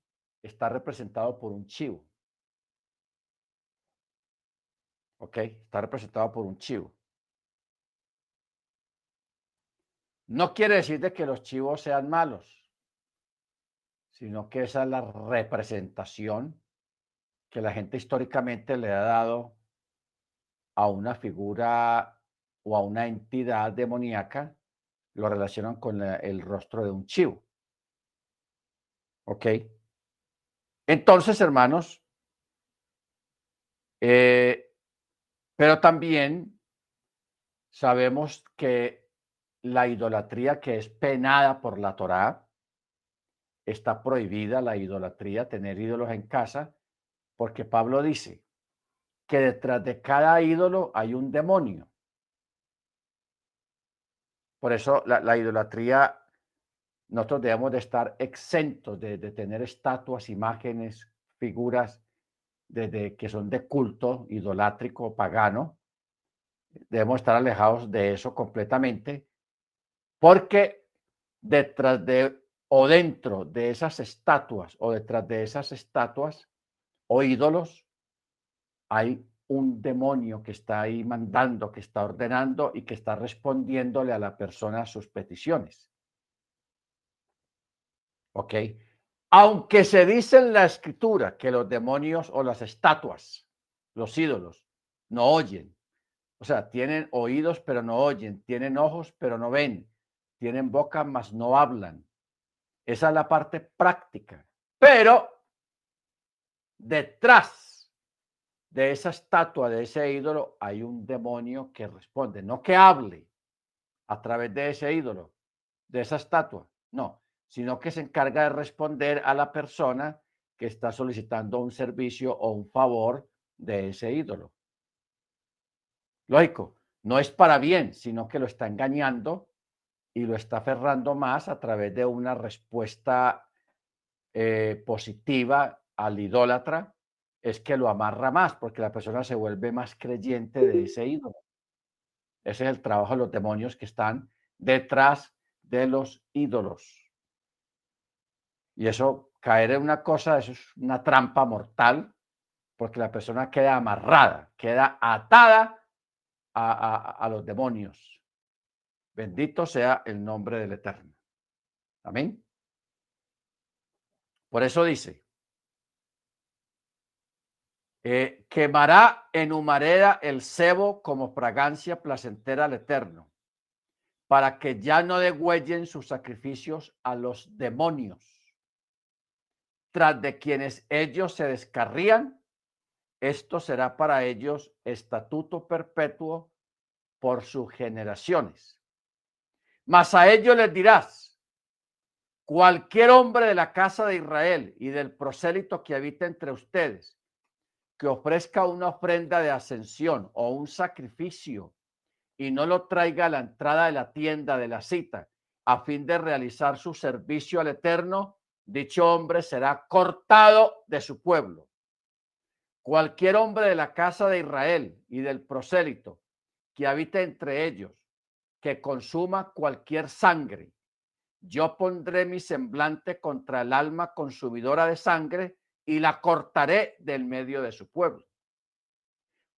está representado por un chivo. ¿Ok? Está representado por un chivo. No quiere decir de que los chivos sean malos, sino que esa es la representación que la gente históricamente le ha dado a una figura o a una entidad demoníaca, lo relacionan con el rostro de un chivo. ¿Ok? Entonces, hermanos, eh, pero también sabemos que la idolatría que es penada por la Torá, está prohibida la idolatría, tener ídolos en casa, porque Pablo dice que detrás de cada ídolo hay un demonio. Por eso la, idolatría, nosotros debemos de estar exentos de, tener estatuas, imágenes, figuras de, que son de culto idolátrico, pagano. Debemos estar alejados de eso completamente, porque detrás de o dentro de esas estatuas o detrás de esas estatuas o ídolos, hay un demonio que está ahí mandando, que está ordenando y que está respondiéndole a la persona sus peticiones. ¿Ok? Aunque se dice en la escritura que los demonios o las estatuas, los ídolos, no oyen. O sea, tienen oídos pero no oyen, tienen ojos pero no ven, tienen boca mas no hablan. Esa es la parte práctica. Pero detrás de esa estatua, de ese ídolo, hay un demonio que responde, no que hable a través de ese ídolo, de esa estatua, no, sino que se encarga de responder a la persona que está solicitando un servicio o un favor de ese ídolo. Lógico, no es para bien, sino que lo está engañando y lo está aferrando más a través de una respuesta eh, positiva al idólatra es que lo amarra más, porque la persona se vuelve más creyente de ese ídolo. Ese es el trabajo de los demonios que están detrás de los ídolos. Y eso, caer en una cosa, eso es una trampa mortal, porque la persona queda amarrada, queda atada a, a los demonios. Bendito sea el nombre del Eterno. Amén. Por eso dice, eh, quemará en humareda el cebo como fragancia placentera al Eterno, para que ya no degüellen sus sacrificios a los demonios. Tras de quienes ellos se descarrían, esto será para ellos estatuto perpetuo por sus generaciones. Mas a ellos les dirás, cualquier hombre de la casa de Israel y del prosélito que habita entre ustedes, que ofrezca una ofrenda de ascensión o un sacrificio y no lo traiga a la entrada de la tienda de la cita a fin de realizar su servicio al Eterno, dicho hombre será cortado de su pueblo. Cualquier hombre de la casa de Israel y del prosélito que habite entre ellos, que consuma cualquier sangre, yo pondré mi semblante contra el alma consumidora de sangre y la cortaré del medio de su pueblo.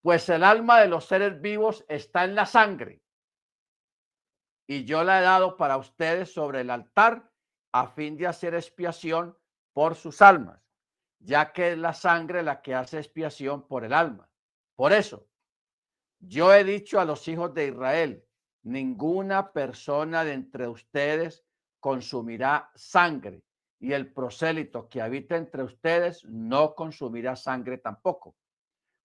pues el alma de los seres vivos está en la sangre. Y yo la he dado para ustedes sobre el altar a fin de hacer expiación por sus almas, ya que es la sangre la que hace expiación por el alma. Por eso, yo he dicho a los hijos de Israel, ninguna persona de entre ustedes consumirá sangre, y el prosélito que habita entre ustedes no consumirá sangre tampoco.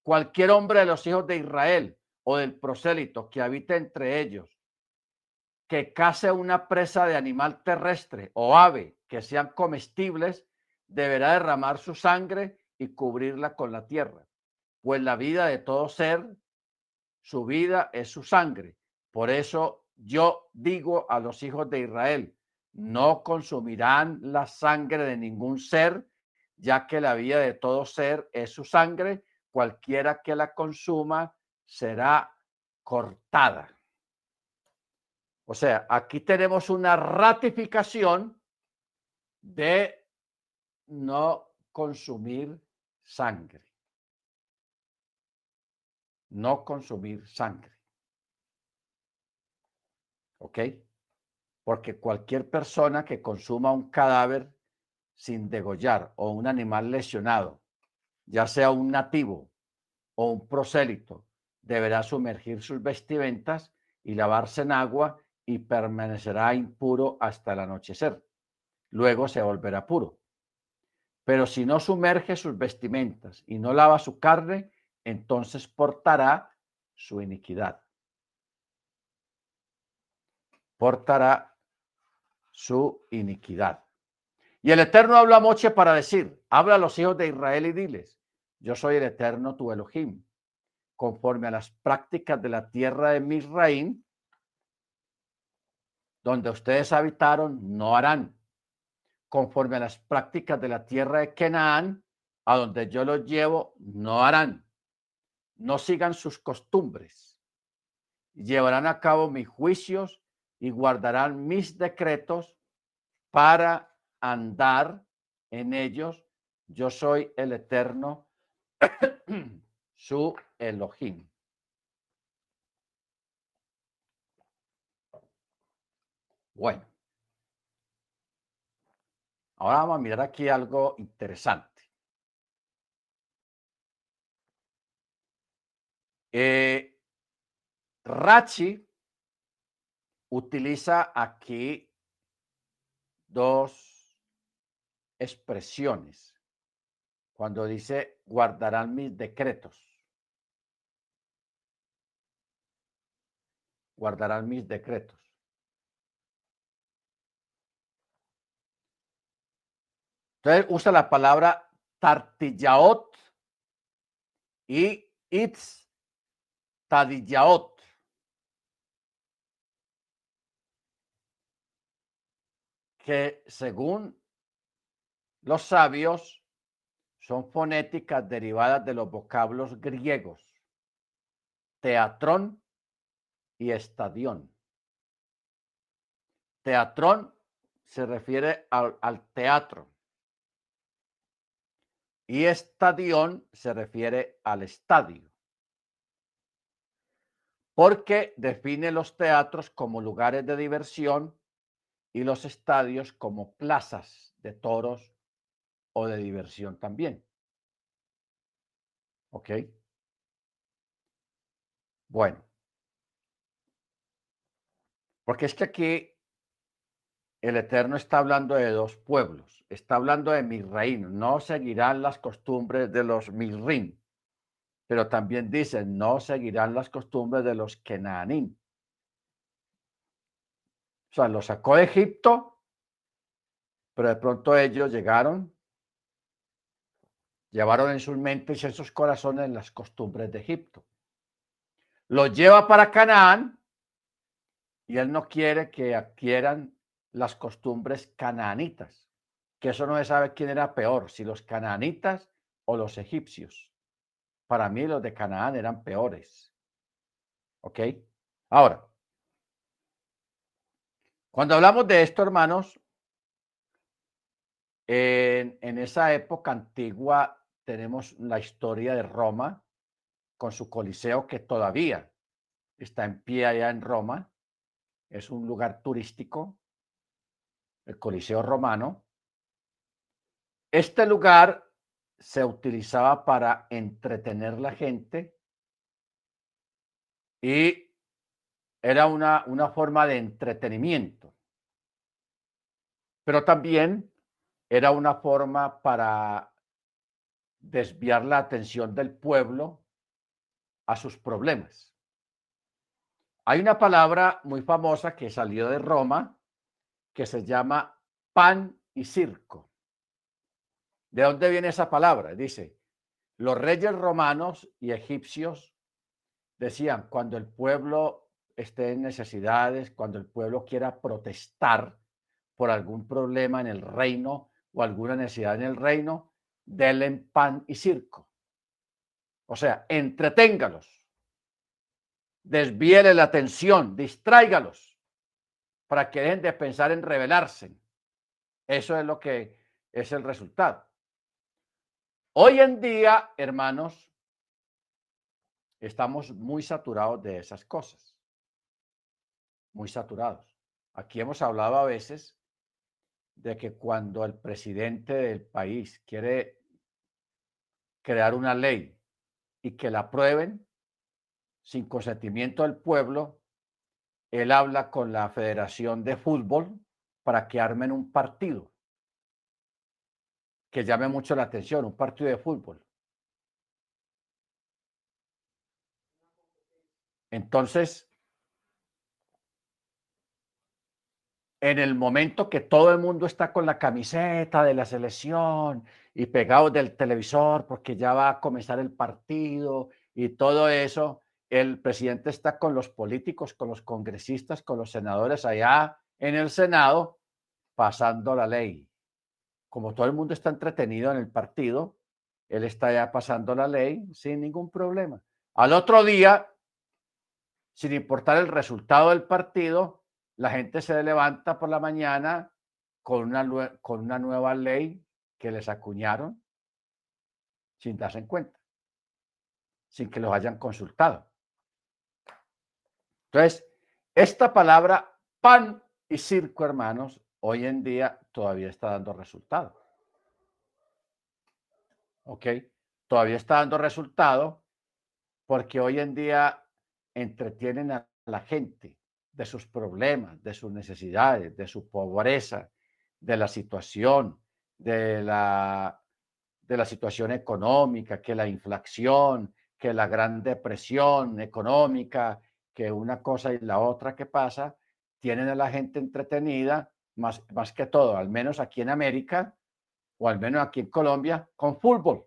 Cualquier hombre de los hijos de Israel o del prosélito que habita entre ellos, que case una presa de animal terrestre o ave que sean comestibles, deberá derramar su sangre y cubrirla con la tierra, pues la vida de todo ser, su vida es su sangre. Por eso yo digo a los hijos de Israel, no consumirán la sangre de ningún ser, ya que la vida de todo ser es su sangre, cualquiera que la consuma será cortada. O sea, aquí tenemos una ratificación de no consumir sangre. No consumir sangre. ¿Ok? porque cualquier persona que consuma un cadáver sin degollar o un animal lesionado, ya sea un nativo o un prosélito, deberá sumergir sus vestimentas y lavarse en agua y permanecerá impuro hasta el anochecer. Luego se volverá puro. Pero si no sumerge sus vestimentas y no lava su carne, entonces portará su iniquidad. Portará su iniquidad. Y el Eterno habla a Moche para decir, habla a los hijos de Israel y diles, yo soy el Eterno tu Elohim, conforme a las prácticas de la tierra de Misraim, donde ustedes habitaron, no harán, conforme a las prácticas de la tierra de Canaán, a donde yo los llevo, no harán, no sigan sus costumbres, llevarán a cabo mis juicios y guardarán mis decretos para andar en ellos. Yo soy el eterno, <clears throat> su Elohim. Bueno, ahora vamos a mirar aquí algo interesante. Eh, Rachi utiliza aquí dos expresiones cuando dice guardarán mis decretos. Guardarán mis decretos. Entonces usa la palabra tartillaot y itz tadillaot. que según los sabios son fonéticas derivadas de los vocablos griegos, teatrón y estadión. Teatrón se refiere al, al teatro y estadión se refiere al estadio, porque define los teatros como lugares de diversión y los estadios como plazas de toros o de diversión también. ¿Ok? Bueno. Porque es que aquí el Eterno está hablando de dos pueblos, está hablando de reino. no seguirán las costumbres de los Misrim, pero también dice, no seguirán las costumbres de los Kenanim. O sea, los sacó de Egipto, pero de pronto ellos llegaron, llevaron en sus mentes y en sus corazones las costumbres de Egipto. Los lleva para Canaán y él no quiere que adquieran las costumbres canaanitas, que eso no se sabe quién era peor, si los canaanitas o los egipcios. Para mí los de Canaán eran peores. ¿Ok? Ahora, cuando hablamos de esto, hermanos, en, esa época antigua tenemos la historia de Roma con su coliseo que todavía está en pie allá en Roma. Es un lugar turístico, Coliseo Romano. Este lugar se utilizaba para entretener la gente y era una, una forma de entretenimiento. Pero también era una forma para desviar la atención del pueblo a sus problemas. Hay una palabra muy famosa que salió de Roma que se llama pan y circo. ¿De dónde viene esa palabra? Dice, los reyes romanos y egipcios decían, cuando el pueblo esté en necesidades, cuando el pueblo quiera protestar por algún problema en el reino o alguna necesidad en el reino, denle pan y circo. O sea, entreténgalos, desvíele la atención, distráigalos para que dejen de pensar en rebelarse. Eso es lo que es el resultado. Hoy en día, hermanos, estamos muy saturados de esas cosas. Muy saturados. Aquí hemos hablado a veces de que cuando el presidente del país quiere crear una ley y que la aprueben sin consentimiento del pueblo, él habla con la Federación de Fútbol para que armen un partido que llame mucho la atención, un partido de fútbol. Entonces, en el momento que todo el mundo está con la camiseta de la selección y pegados del televisor porque ya va a comenzar el partido y todo eso, el presidente está con los políticos, con los congresistas, con los senadores allá en el Senado, pasando la ley como todo el mundo está entretenido en el partido, él está ya pasando la ley sin ningún problema. Al otro día, sin importar el resultado del partido, la gente se levanta por la mañana con una, con una nueva ley que les acuñaron sin darse en cuenta, sin que los hayan consultado. Entonces, esta palabra pan y circo, hermanos, hoy en día todavía está dando resultado. ¿Ok? Todavía está dando resultado porque hoy en día entretienen a la gente de sus problemas, de sus necesidades, de su pobreza, de la situación, de la, de la situación económica, que la inflación, que la gran depresión económica, que una cosa y la otra que pasa, tienen a la gente entretenida más, más que todo, al menos aquí en América, o al menos aquí en Colombia, con fútbol.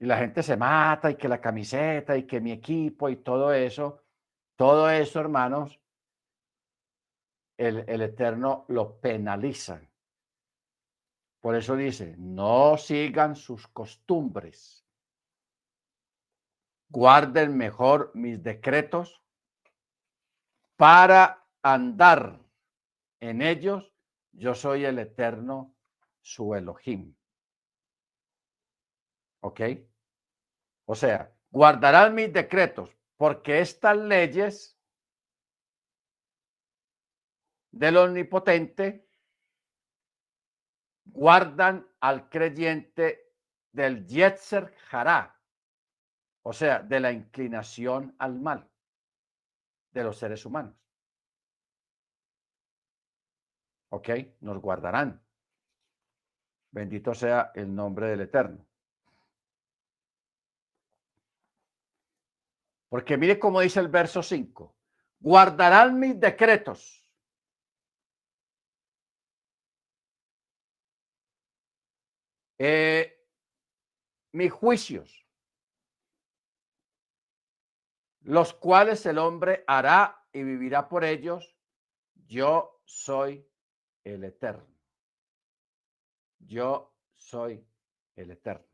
Y la gente se mata y que la camiseta y que mi equipo y todo eso, todo eso, hermanos, el, el Eterno lo penaliza. Por eso dice, no sigan sus costumbres. Guarden mejor mis decretos para andar en ellos, yo soy el eterno, su Elohim. ¿Ok? O sea, guardarán mis decretos, porque estas leyes del omnipotente guardan al creyente del Yetzer Hará, o sea, de la inclinación al mal de los seres humanos. ¿Ok? Nos guardarán. Bendito sea el nombre del Eterno. Porque mire cómo dice el verso 5. Guardarán mis decretos. Eh, mis juicios, los cuales el hombre hará y vivirá por ellos. Yo soy el Eterno. Yo soy el Eterno.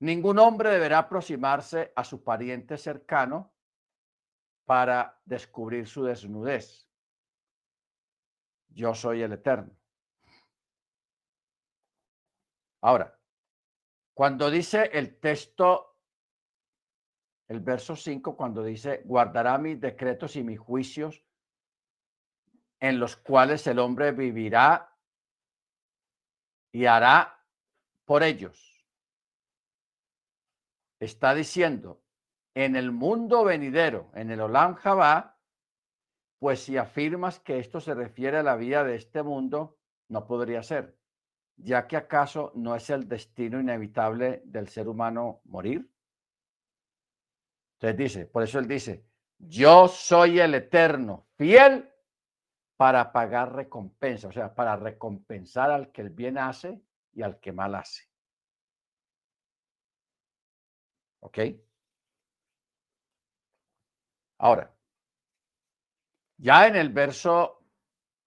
Ningún hombre deberá aproximarse a su pariente cercano para descubrir su desnudez. Yo soy el Eterno. Ahora, Cuando dice el texto, el verso 5, cuando dice, guardará mis decretos y mis juicios, en los cuales el hombre vivirá y hará por ellos. Está diciendo, en el mundo venidero, en el Olam Jabá, pues si afirmas que esto se refiere a la vida de este mundo, no podría ser, ya que acaso no es el destino inevitable del ser humano morir. Entonces dice, por eso él dice, yo soy el eterno, fiel para pagar recompensa, o sea, para recompensar al que el bien hace y al que mal hace. ¿Ok? Ahora, ya en el verso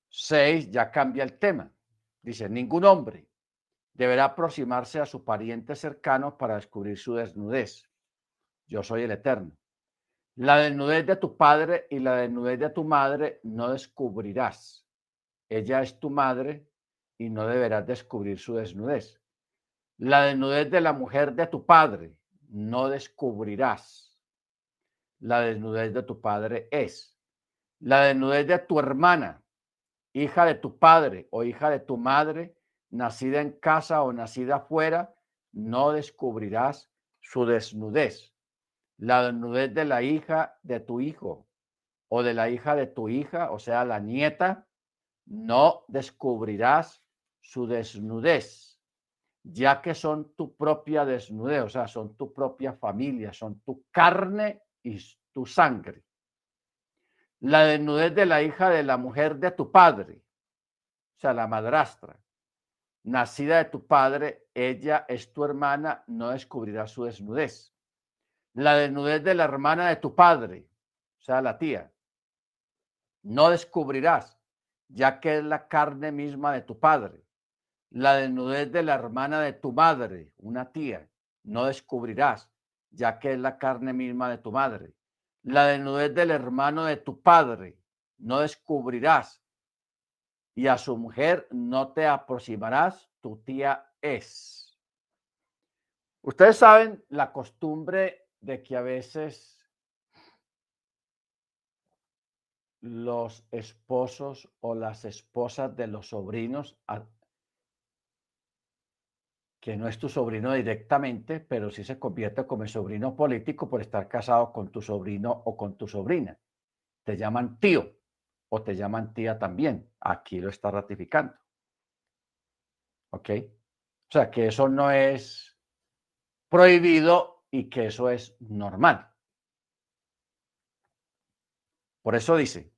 6 ya cambia el tema. Dice, ningún hombre deberá aproximarse a su pariente cercano para descubrir su desnudez. Yo soy el Eterno. La desnudez de tu padre y la desnudez de tu madre no descubrirás. Ella es tu madre y no deberás descubrir su desnudez. La desnudez de la mujer de tu padre no descubrirás. La desnudez de tu padre es. La desnudez de tu hermana, hija de tu padre o hija de tu madre, nacida en casa o nacida afuera, no descubrirás su desnudez la desnudez de la hija de tu hijo o de la hija de tu hija, o sea, la nieta, no descubrirás su desnudez, ya que son tu propia desnudez, o sea, son tu propia familia, son tu carne y tu sangre. La desnudez de la hija de la mujer de tu padre, o sea, la madrastra, nacida de tu padre, ella es tu hermana, no descubrirá su desnudez la desnudez de la hermana de tu padre, o sea, la tía. No descubrirás, ya que es la carne misma de tu padre. La desnudez de la hermana de tu madre, una tía, no descubrirás, ya que es la carne misma de tu madre. La desnudez del hermano de tu padre, no descubrirás, y a su mujer no te aproximarás, tu tía es. Ustedes saben la costumbre de que a veces los esposos o las esposas de los sobrinos, que no es tu sobrino directamente, pero sí se convierte como el sobrino político por estar casado con tu sobrino o con tu sobrina. Te llaman tío o te llaman tía también. Aquí lo está ratificando. ¿Ok? O sea que eso no es prohibido y que eso es normal. Por eso dice,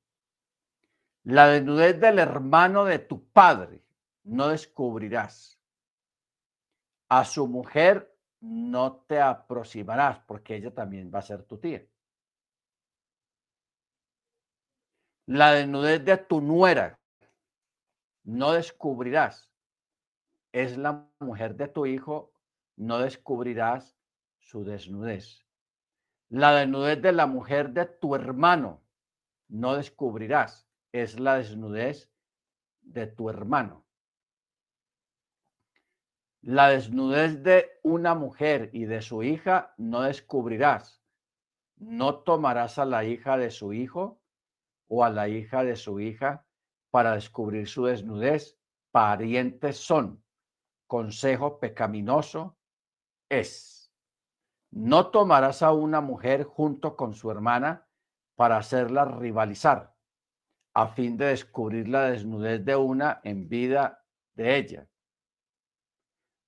la desnudez del hermano de tu padre no descubrirás. A su mujer no te aproximarás porque ella también va a ser tu tía. La desnudez de tu nuera no descubrirás. Es la mujer de tu hijo, no descubrirás su desnudez. La desnudez de la mujer de tu hermano no descubrirás, es la desnudez de tu hermano. La desnudez de una mujer y de su hija no descubrirás. No tomarás a la hija de su hijo o a la hija de su hija para descubrir su desnudez. Parientes son. Consejo pecaminoso es. No tomarás a una mujer junto con su hermana para hacerla rivalizar, a fin de descubrir la desnudez de una en vida de ella.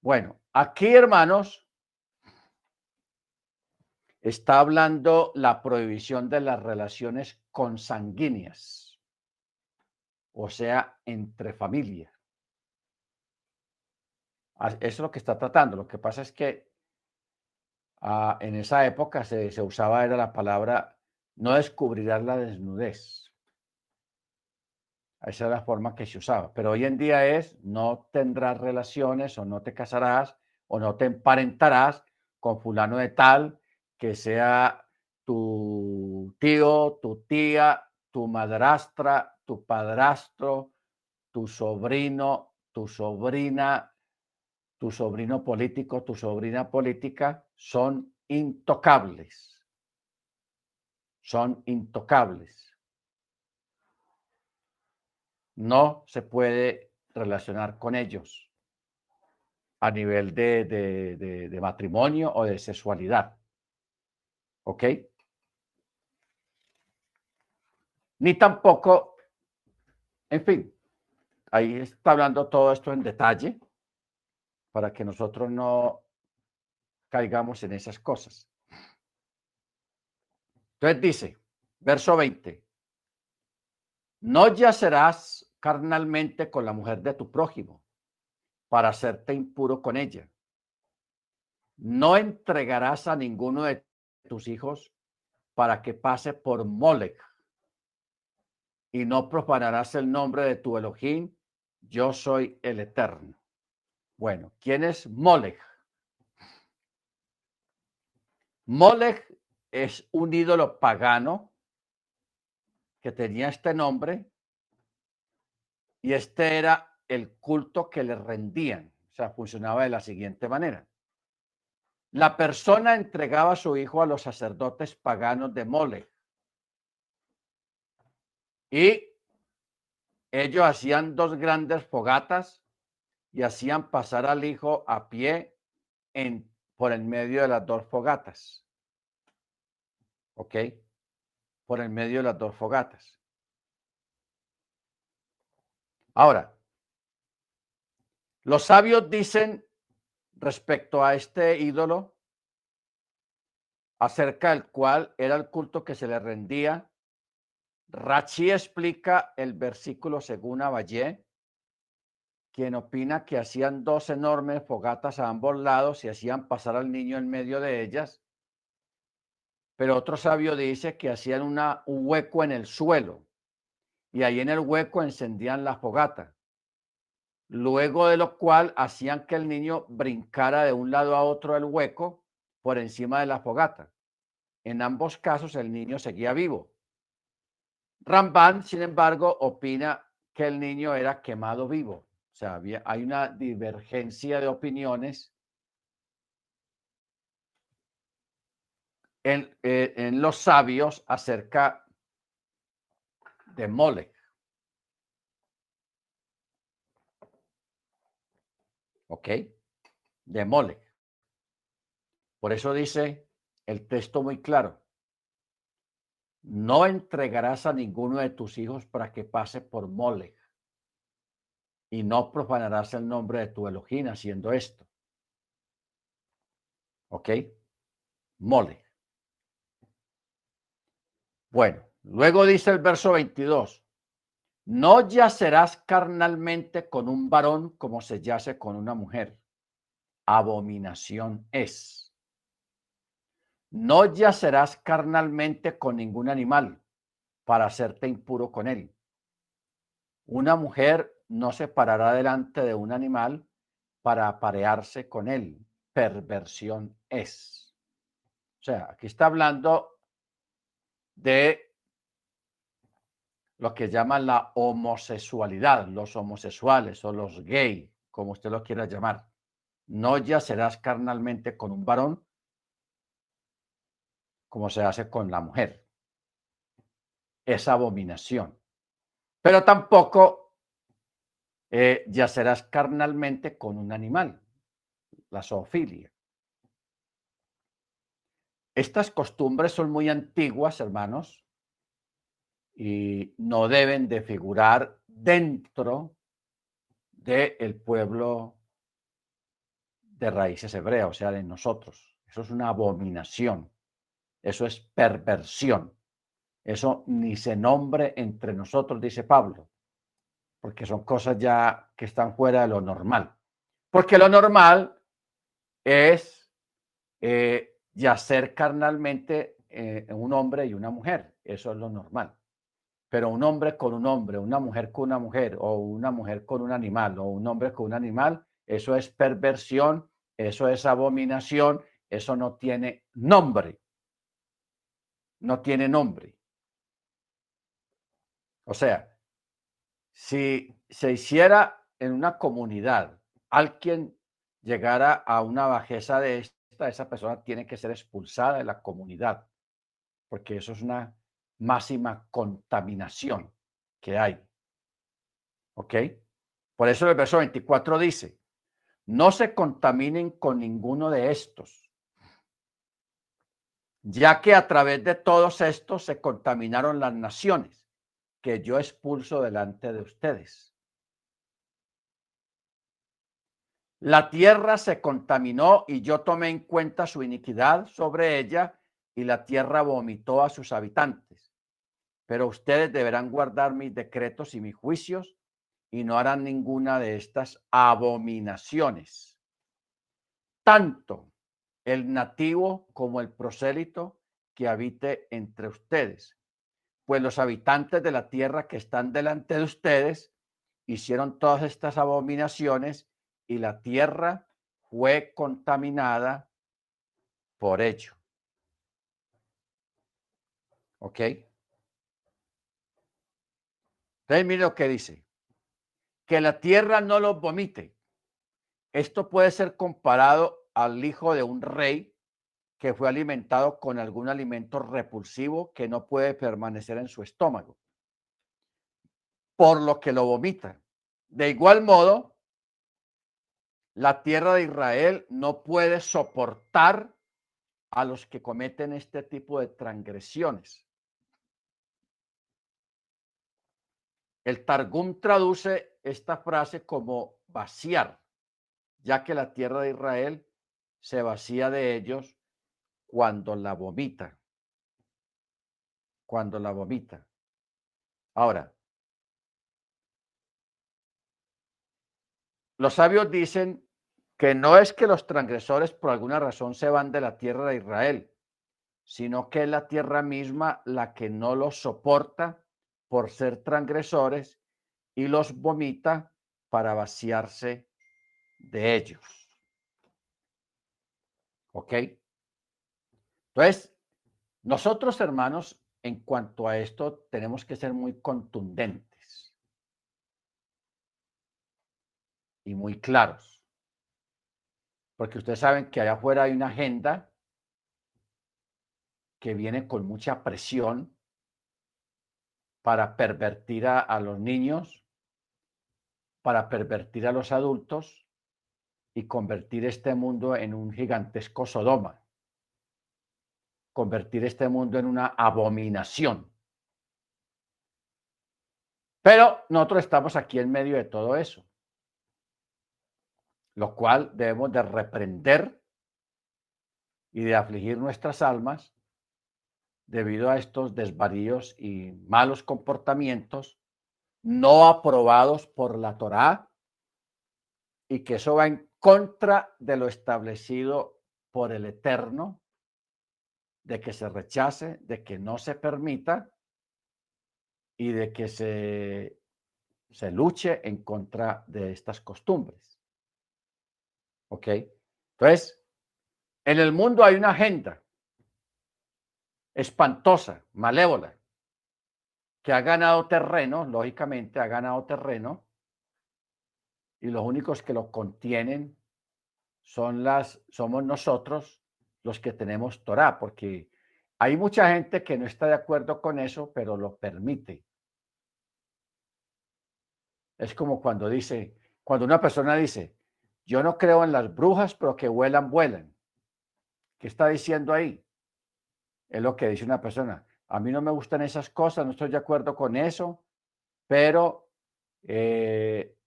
Bueno, aquí, hermanos, está hablando la prohibición de las relaciones consanguíneas, o sea, entre familia. Eso es lo que está tratando. Lo que pasa es que Ah, en esa época se, usaba, era la palabra, no descubrirás la desnudez. Esa es la forma que se usaba. Pero hoy en día es, no tendrás relaciones o no te casarás o no te emparentarás con fulano de tal que sea tu tío, tu tía, tu madrastra, tu padrastro, tu sobrino, tu sobrina, tu sobrino político, tu sobrina política son intocables. Son intocables. No se puede relacionar con ellos a nivel de, matrimonio o de sexualidad. ¿Ok? Ni tampoco, en fin, ahí está hablando todo esto en detalle para que nosotros no caigamos en esas cosas. Entonces dice, verso 20, no yacerás carnalmente con la mujer de tu prójimo para hacerte impuro con ella. No entregarás a ninguno de tus hijos para que pase por Molech y no profanarás el nombre de tu Elohim. Yo soy el Eterno. Bueno, ¿quién es Molech? Molech es un ídolo pagano que tenía este nombre y este era el culto que le rendían. O sea, funcionaba de la siguiente manera. La persona entregaba a su hijo a los sacerdotes paganos de Molech y ellos hacían dos grandes fogatas y hacían pasar al hijo a pie en, por el medio de las dos fogatas. ¿Ok? Por el medio de las dos fogatas. Ahora, los sabios dicen respecto a este ídolo, acerca del cual era el culto que se le rendía, Rachi explica el versículo según Abayé, quien opina que hacían dos enormes fogatas a ambos lados y hacían pasar al niño en medio de ellas. Pero otro sabio dice que hacían una, un hueco en el suelo y ahí en el hueco encendían la fogata. Luego de lo cual hacían que el niño brincara de un lado a otro del hueco por encima de la fogata. En ambos casos el niño seguía vivo. Ramban, sin embargo, opina que el niño era quemado vivo. O sea, hay una divergencia de opiniones en, eh, en los sabios acerca de Molech. ¿Ok? De Molech. Por eso dice el texto muy claro. No entregarás a ninguno de tus hijos para que pase por Molech y no profanarás el nombre de tu Elohim haciendo esto. ¿Ok? Mole. Bueno, luego dice el verso 22, no yacerás carnalmente con un varón como se yace con una mujer. Abominación es. No yacerás carnalmente con ningún animal para hacerte impuro con él. Una mujer no se parará delante de un animal para aparearse con él. Perversión es. O sea, aquí está hablando de lo que llaman la homosexualidad, los homosexuales o los gay, como usted lo quiera llamar. No ya serás carnalmente con un varón como se hace con la mujer. Es abominación. Pero tampoco eh, ya serás carnalmente con un animal, la zoofilia. Estas costumbres son muy antiguas, hermanos, y no deben de figurar dentro del pueblo de raíces hebreas, o sea, de nosotros. Eso es una abominación, eso es perversión, eso ni se nombre entre nosotros, dice Pablo porque son cosas ya que están fuera de lo normal. Porque lo normal es eh, yacer carnalmente eh, un hombre y una mujer. Eso es lo normal. Pero un hombre con un hombre, una mujer con una mujer, o una mujer con un animal, o un hombre con un animal, eso es perversión, eso es abominación, eso no tiene nombre. No tiene nombre. O sea, si se hiciera en una comunidad alguien llegara a una bajeza de esta, esa persona tiene que ser expulsada de la comunidad, porque eso es una máxima contaminación que hay. ¿Ok? Por eso el verso 24 dice, no se contaminen con ninguno de estos, ya que a través de todos estos se contaminaron las naciones que yo expulso delante de ustedes. La tierra se contaminó y yo tomé en cuenta su iniquidad sobre ella y la tierra vomitó a sus habitantes. Pero ustedes deberán guardar mis decretos y mis juicios y no harán ninguna de estas abominaciones. Tanto el nativo como el prosélito que habite entre ustedes. Pues los habitantes de la tierra que están delante de ustedes hicieron todas estas abominaciones y la tierra fue contaminada por ello. ¿Ok? Entonces, mire lo que dice. Que la tierra no los vomite. Esto puede ser comparado al hijo de un rey que fue alimentado con algún alimento repulsivo que no puede permanecer en su estómago, por lo que lo vomita. De igual modo, la tierra de Israel no puede soportar a los que cometen este tipo de transgresiones. El Targum traduce esta frase como vaciar, ya que la tierra de Israel se vacía de ellos cuando la vomita. Cuando la vomita. Ahora, los sabios dicen que no es que los transgresores por alguna razón se van de la tierra de Israel, sino que es la tierra misma la que no los soporta por ser transgresores y los vomita para vaciarse de ellos. ¿Ok? Entonces, nosotros hermanos, en cuanto a esto, tenemos que ser muy contundentes. Y muy claros. Porque ustedes saben que allá afuera hay una agenda que viene con mucha presión para pervertir a, los niños, para pervertir a los adultos y convertir este mundo en un gigantesco Sodoma, convertir este mundo en una abominación. Pero nosotros estamos aquí en medio de todo eso lo cual debemos de reprender y de afligir nuestras almas debido a estos desvaríos y malos comportamientos no aprobados por la Torá y que eso va en contra de lo establecido por el Eterno, de que se rechace, de que no se permita y de que se, se luche en contra de estas costumbres. ¿Ok? Entonces, en el mundo hay una agenda espantosa, malévola, que ha ganado terreno, lógicamente ha ganado terreno, y los únicos que lo contienen son las, somos nosotros los que tenemos Torah, porque hay mucha gente que no está de acuerdo con eso, pero lo permite. Es como cuando dice, cuando una persona dice, yo no creo en las brujas, pero que vuelan, vuelan. ¿Qué está diciendo ahí? Es lo que dice una persona. A mí no me gustan esas cosas, no estoy de acuerdo con eso, pero eh,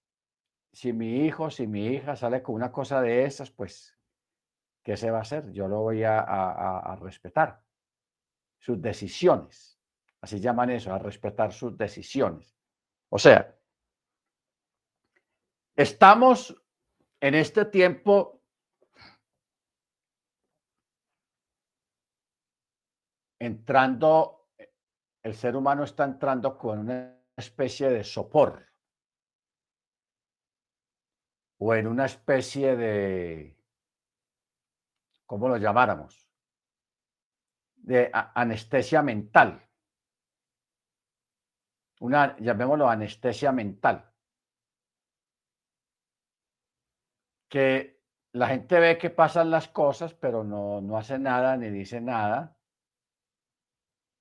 si mi hijo, si mi hija sale con una cosa de esas, pues, ¿qué se va a hacer? Yo lo voy a, a respetar. Sus decisiones. Así llaman eso, a respetar sus decisiones. O sea, estamos en este tiempo entrando, el ser humano está entrando con una especie de sopor o en una especie de, ¿cómo lo llamáramos? De anestesia mental. Una, llamémoslo anestesia mental. que la gente ve que pasan las cosas, pero no, no hace nada ni dice nada.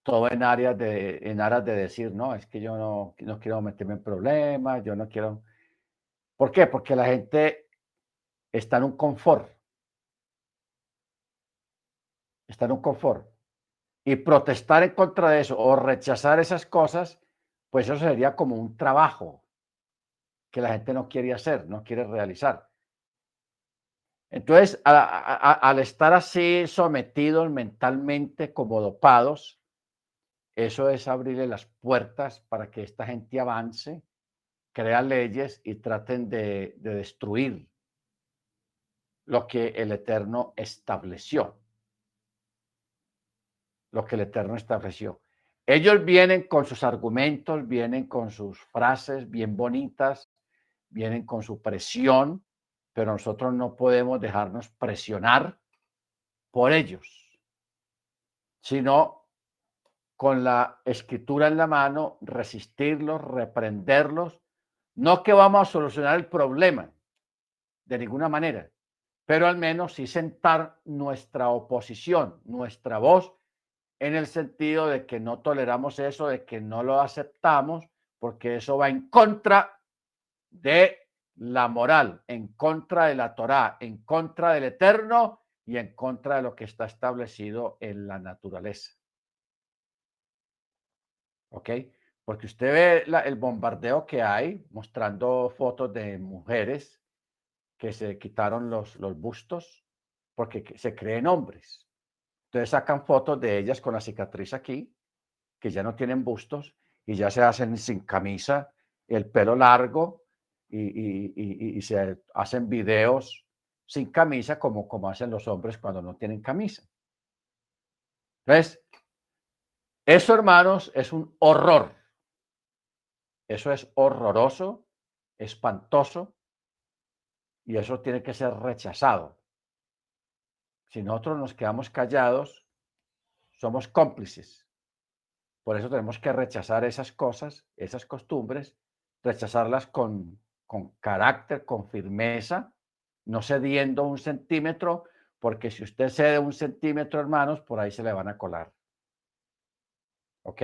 Todo en áreas de, en aras de decir, no, es que yo no, no quiero meterme en problemas, yo no quiero. ¿Por qué? Porque la gente está en un confort. Está en un confort. Y protestar en contra de eso o rechazar esas cosas, pues eso sería como un trabajo que la gente no quiere hacer, no quiere realizar. Entonces, al estar así sometidos mentalmente como dopados, eso es abrirle las puertas para que esta gente avance, crea leyes y traten de, de destruir lo que el Eterno estableció. Lo que el Eterno estableció. Ellos vienen con sus argumentos, vienen con sus frases bien bonitas, vienen con su presión, pero nosotros no podemos dejarnos presionar por ellos, sino con la escritura en la mano, resistirlos, reprenderlos, no que vamos a solucionar el problema de ninguna manera, pero al menos sí sentar nuestra oposición, nuestra voz, en el sentido de que no toleramos eso, de que no lo aceptamos, porque eso va en contra de la moral, en contra de la Torá, en contra del Eterno y en contra de lo que está establecido en la naturaleza. ¿Ok? Porque usted ve el bombardeo que hay mostrando fotos de mujeres que se quitaron los, los bustos porque se creen hombres. Entonces sacan fotos de ellas con la cicatriz aquí, que ya no tienen bustos y ya se hacen sin camisa, el pelo largo, y, se hacen videos sin camisa como, como hacen los hombres cuando no tienen camisa. Entonces, eso, hermanos, es un horror. Eso es horroroso, espantoso, y eso tiene que ser rechazado. Si nosotros nos quedamos callados, somos cómplices. Por eso tenemos que rechazar esas cosas, esas costumbres, rechazarlas con, con carácter, con firmeza, no cediendo un centímetro, porque si usted cede un centímetro, hermanos, por ahí se le van a colar. ¿Ok?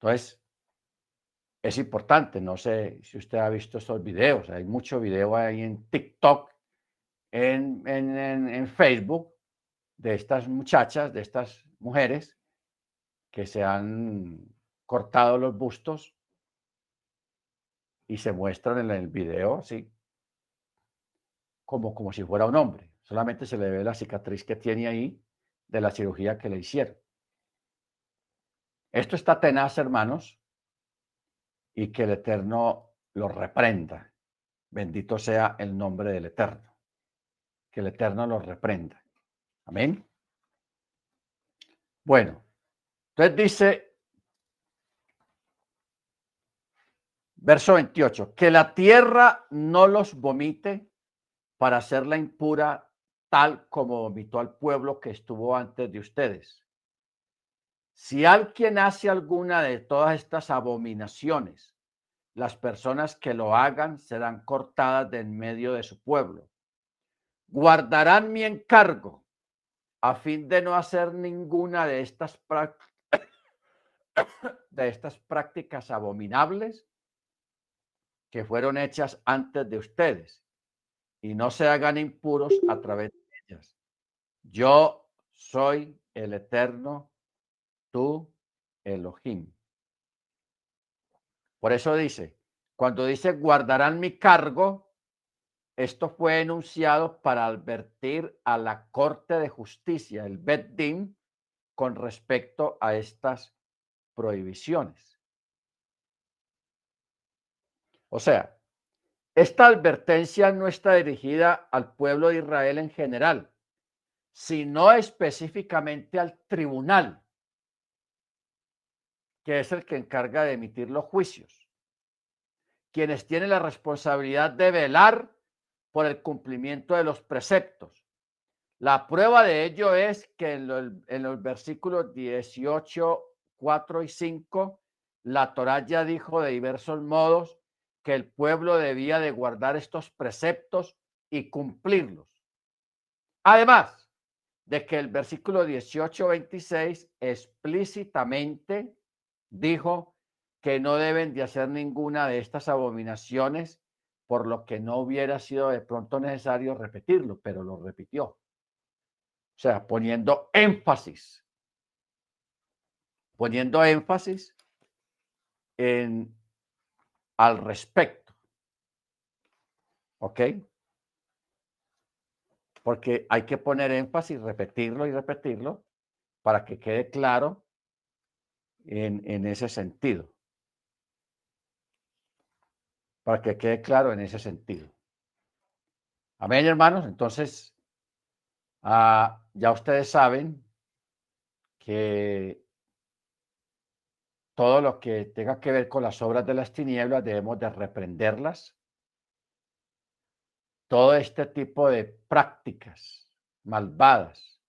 Entonces, es importante, no sé si usted ha visto esos videos, hay mucho video ahí en TikTok, en, Facebook, de estas muchachas, de estas mujeres que se han cortado los bustos y se muestran en el video así, como, como si fuera un hombre. Solamente se le ve la cicatriz que tiene ahí de la cirugía que le hicieron. Esto está tenaz, hermanos, y que el Eterno lo reprenda. Bendito sea el nombre del Eterno. Que el Eterno lo reprenda. Amén. Bueno, entonces dice Verso 28, que la tierra no los vomite para hacerla impura tal como vomitó al pueblo que estuvo antes de ustedes. Si alguien hace alguna de todas estas abominaciones, las personas que lo hagan serán cortadas de en medio de su pueblo. Guardarán mi encargo a fin de no hacer ninguna de estas, <coughs> de estas prácticas abominables que fueron hechas antes de ustedes y no se hagan impuros a través de ellas. Yo soy el eterno, tú Elohim. Por eso dice, cuando dice guardarán mi cargo, esto fue enunciado para advertir a la Corte de Justicia, el Beddin, con respecto a estas prohibiciones. O sea, esta advertencia no está dirigida al pueblo de Israel en general, sino específicamente al tribunal, que es el que encarga de emitir los juicios, quienes tienen la responsabilidad de velar por el cumplimiento de los preceptos. La prueba de ello es que en, los versículos 18, 4 y 5, la Torah ya dijo de diversos modos que el pueblo debía de guardar estos preceptos y cumplirlos. Además de que el versículo 18-26 explícitamente dijo que no deben de hacer ninguna de estas abominaciones, por lo que no hubiera sido de pronto necesario repetirlo, pero lo repitió. O sea, poniendo énfasis, poniendo énfasis en al respecto. ¿Ok? Porque hay que poner énfasis, repetirlo y repetirlo para que quede claro en, en ese sentido para que quede claro en ese sentido. Amén, hermanos. Entonces, ah, ya ustedes saben que todo lo que tenga que ver con las obras de las tinieblas debemos de reprenderlas. Todo este tipo de prácticas malvadas,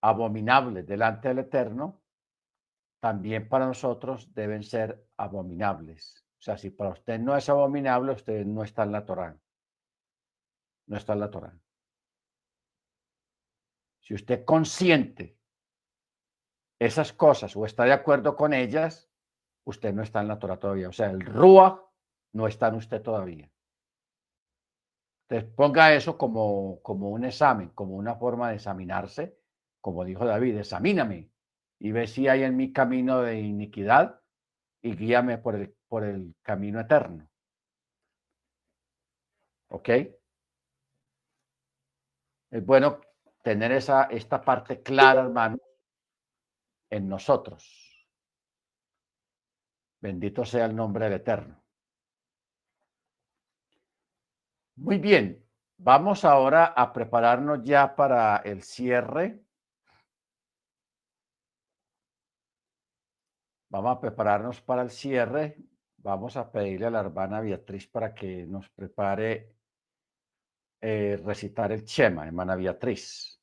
abominables delante del Eterno, también para nosotros deben ser abominables. O sea, si para usted no es abominable, usted no está en la Torá. No está en la Torá. Si usted consiente esas cosas o está de acuerdo con ellas, usted no está en la Torah todavía. O sea, el Ruach no está en usted todavía. Entonces ponga eso como, como un examen, como una forma de examinarse, como dijo David, examíname y ve si hay en mi camino de iniquidad y guíame por el por el camino eterno. ¿Ok? Es bueno tener esa, esta parte clara, hermano, en nosotros. Bendito sea el nombre del Eterno. Muy bien, vamos ahora a prepararnos ya para el cierre Vamos a prepararnos para el cierre vamos a pedirle a la hermana Beatriz para que nos prepare eh, recitar el Chema, hermana Beatriz.